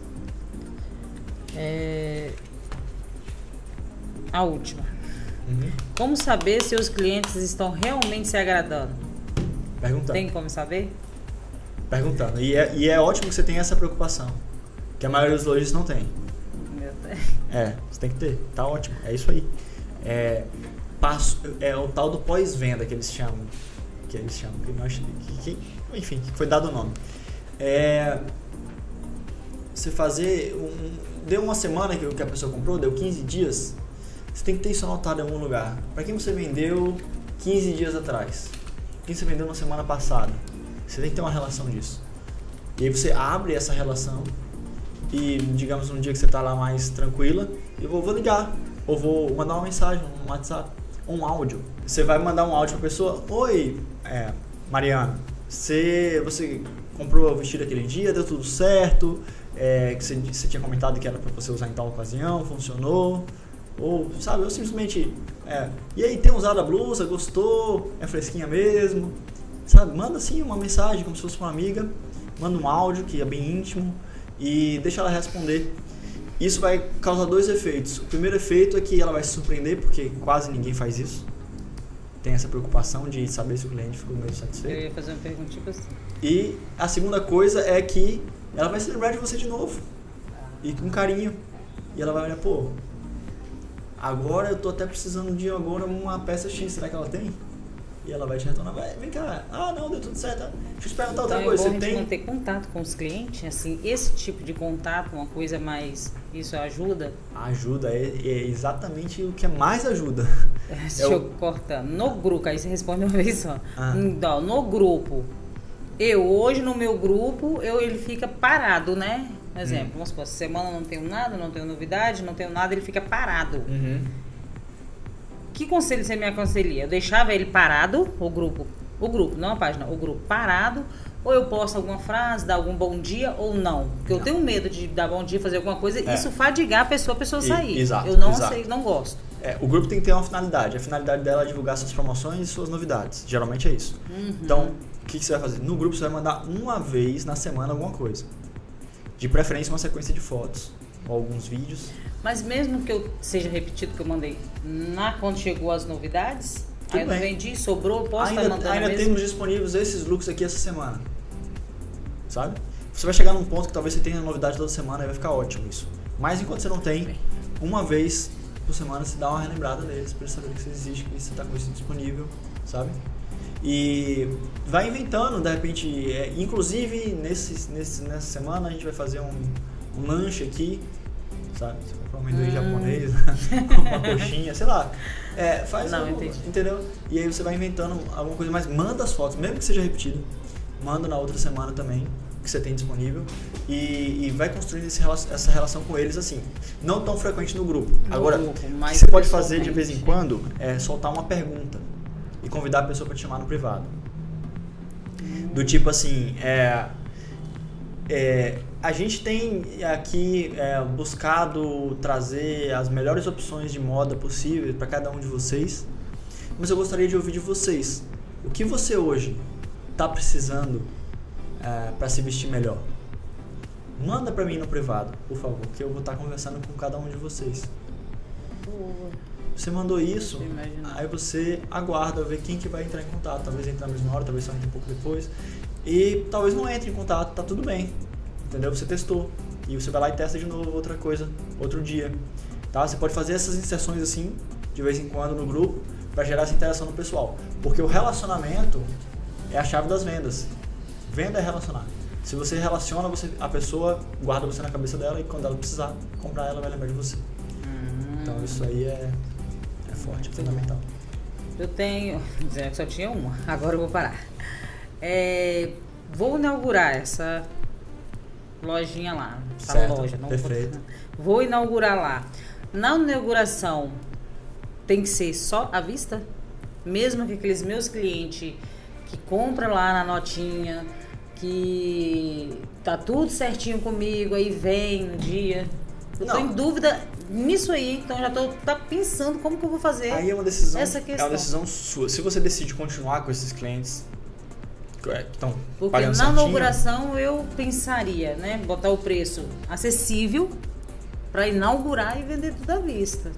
É... A última. Uhum. Como saber se os clientes estão realmente se agradando? Perguntando. Tem como saber? Perguntando. E é, e é ótimo que você tenha essa preocupação. Que a maioria dos lojistas não tem. É, você tem que ter. Tá ótimo. É isso aí. É, passo, é o tal do pós-venda que eles chamam. Que eles chamam. Que nós, que, que- enfim, que foi dado o nome. É, você fazer. Um, deu uma semana que, que a pessoa comprou, deu 15 dias. Você tem que ter isso anotado em algum lugar. Para quem você vendeu 15 dias atrás? Quem você vendeu na semana passada? Você tem que ter uma relação disso. E aí você abre essa relação e, digamos, um dia que você está lá mais tranquila, eu vou, vou ligar, ou vou mandar uma mensagem, um WhatsApp, um áudio. Você vai mandar um áudio para a pessoa: Oi, é, Mariana, você, você comprou o vestido aquele dia, deu tudo certo, é, que você, você tinha comentado que era para você usar em tal ocasião, funcionou. Ou, sabe, eu simplesmente. É, e aí, tem usado a blusa? Gostou? É fresquinha mesmo? Sabe, manda assim uma mensagem como se fosse uma amiga, manda um áudio que é bem íntimo e deixa ela responder. Isso vai causar dois efeitos. O primeiro efeito é que ela vai se surpreender, porque quase ninguém faz isso. Tem essa preocupação de saber se o cliente ficou meio satisfeito. Eu ia fazer uma pergunta tipo assim. E a segunda coisa é que ela vai se lembrar de você de novo. E com carinho. E ela vai olhar, pô, agora eu tô até precisando de agora uma peça X, será que ela tem? E ela vai te retornar, vai, vem cá, ah não, deu tudo certo. Deixa eu te perguntar outra Então é coisa, você tem. manter contato com os clientes, assim, esse tipo de contato, uma coisa mais. Isso ajuda? Ajuda, é, é exatamente o que mais ajuda. Deixa eu cortar. No grupo, aí você responde uma vez só. Ah. Então, no grupo, eu hoje no meu grupo, eu, ele fica parado, né? Exemplo, vamos supor, semana não tenho nada, não tenho novidade, não tenho nada, ele fica parado. Uhum. Que conselho você me aconselharia? Eu deixava ele parado, o grupo, o grupo, não a página, o grupo parado, ou eu posto alguma frase, dar algum bom dia ou não? Porque eu Não. tenho medo de dar bom dia, fazer alguma coisa, É. isso fadigar a pessoa, a pessoa E- sair. exato, eu não exato. aceito, não gosto. É, o grupo tem que ter uma finalidade. A finalidade dela é divulgar suas promoções e suas novidades. Geralmente é isso. Uhum. Então, o que, que você vai fazer? No grupo você vai mandar uma vez na semana alguma coisa. De preferência uma sequência de fotos alguns vídeos. Mas mesmo que eu seja repetido que eu mandei, na quando chegou as novidades, Tudo aí eu não bem. vendi, sobrou, posso estar ainda mandando ainda mesmo? temos disponíveis esses looks aqui essa semana. Sabe? Você vai chegar num ponto que talvez você tenha novidade toda semana e vai ficar ótimo isso. Mas enquanto você não tem, uma vez por semana você dá uma relembrada deles para saberem que você existe, que você está com isso disponível, sabe? E vai inventando, de repente, é, inclusive nesse, nesse, nessa semana a gente vai fazer um, um lanche aqui, sabe? Você comprar um amendoim Hum. japonês, uma coxinha, sei lá. É, faz Não, entendi. entendeu? E aí você vai inventando alguma coisa, mas manda as fotos, mesmo que seja repetido, manda na outra semana também, que você tem disponível, e, e vai construindo esse essa relação com eles assim. Não tão frequente no grupo. No Agora, grupo, o que mais você pode fazer de vez em quando é soltar uma pergunta e convidar a pessoa para te chamar no privado. Do tipo assim, é, é, a gente tem aqui é, buscado trazer as melhores opções de moda possíveis para cada um de vocês, mas eu gostaria de ouvir de vocês. O que você hoje está precisando para se vestir melhor? Manda para mim no privado, por favor, que eu vou estar conversando com cada um de vocês. Você mandou isso, aí você aguarda ver quem que vai entrar em contato. Talvez entre na mesma hora, talvez só entre um pouco depois. E talvez não entre em contato, tá tudo bem. Entendeu? Você testou. E você vai lá e testa de novo outra coisa, outro dia. Tá? Você pode fazer essas inserções assim, de vez em quando no grupo, para gerar essa interação no pessoal. Porque o relacionamento é a chave das vendas. Venda é relacionar. Se você relaciona, você, a pessoa guarda você na cabeça dela e quando ela precisar comprar, ela vai lembrar de você. Hum. Então isso aí é, é forte, é fundamental. Eu tenho. Dizendo que só tinha uma, agora eu vou parar. É, vou inaugurar essa lojinha lá. Essa Certo, loja, não perfeito. Vou, vou inaugurar lá. Na inauguração tem que ser só à vista? Mesmo que aqueles meus clientes que compram lá na notinha, que tá tudo certinho comigo, aí vem no dia. Eu tô Não. em dúvida nisso aí, então já tô tá pensando como que eu vou fazer. Aí é uma decisão, Essa é questão. uma decisão sua. Se você decide continuar com esses clientes é, estão Porque na certinho, inauguração eu pensaria, né, botar o preço acessível para inaugurar e vender tudo à vista.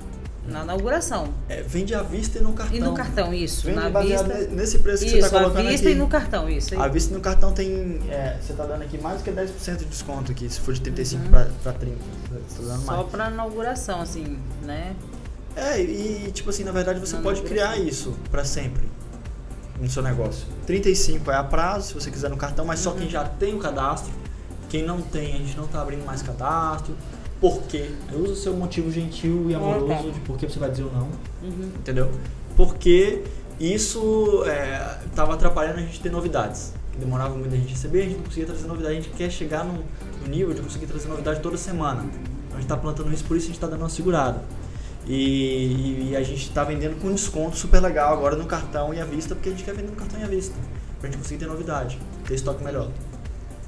Na inauguração. é, vende à vista e no cartão. E no cartão, isso. Vende na vista. ne- nesse preço que Isso, você está à colocando vista aqui. e no cartão, isso. aí. À vista e no cartão tem. é, você está dando aqui mais do que 10% de desconto aqui, se for de 35 Uhum. para 30. Você tá Só para inauguração, assim, né? É, e tipo assim, na verdade você Na pode criar isso para sempre no seu negócio. 35 é a prazo, se você quiser no cartão, mas só Uhum. quem já tem o cadastro. Quem não tem, a gente não tá abrindo mais cadastro. Por quê? Usa o seu motivo gentil e amoroso tá. de por que você vai dizer ou não, Uhum. entendeu? Porque isso é, tava atrapalhando a gente ter novidades. que demorava muito a gente receber, a gente não conseguia trazer novidade. A gente quer chegar no, nível de conseguir trazer novidade toda semana. A gente está plantando isso, por isso a gente está dando uma segurada. E, e, a gente está vendendo com desconto super legal agora no cartão e à vista, porque a gente quer vender no cartão e à vista, para a gente conseguir ter novidade, ter estoque melhor.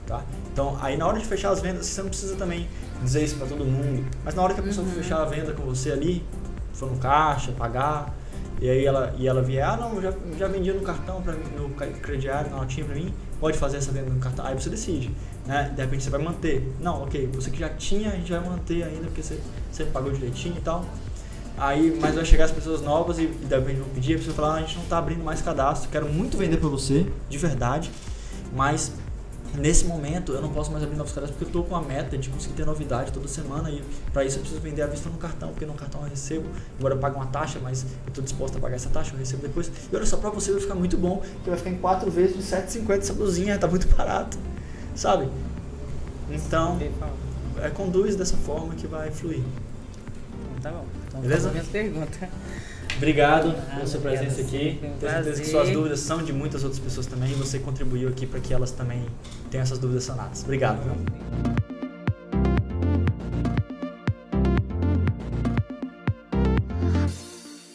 Tá? Então, aí na hora de fechar as vendas, você não precisa também dizer isso para todo mundo, mas na hora que a pessoa uhum. fechar a venda com você ali, for no caixa, pagar, e aí ela, e ela vier, ah não, já, já vendia no cartão, pra mim, no crediário, na notinha para mim, pode fazer essa venda no cartão. Aí você decide, né? De repente você vai manter. Não, ok, você que já tinha, a gente vai manter ainda, porque você, você pagou direitinho e tal. Aí, mas vai chegar as pessoas novas e, e de repente vão pedir, a pessoa falar, ah, a gente não está abrindo mais cadastro, quero muito vender para você, de verdade, mas nesse momento eu não posso mais abrir novos cadastros porque eu estou com a meta de conseguir ter novidade toda semana e para isso eu preciso vender à vista no cartão, porque no cartão eu recebo, embora eu pague uma taxa, mas eu estou disposto a pagar essa taxa, eu recebo depois. E olha só, para você vai ficar muito bom, porque vai ficar em 4 vezes de 7,50 essa blusinha, tá muito barato, sabe? Então, é, conduz dessa forma que vai fluir. Tá bom. Beleza? Minhas perguntas. Obrigado ah, pela sua presença aqui. Tenho certeza que suas dúvidas são de muitas outras pessoas também e você contribuiu aqui para que elas também tenham essas dúvidas sanadas. Obrigado. Viu?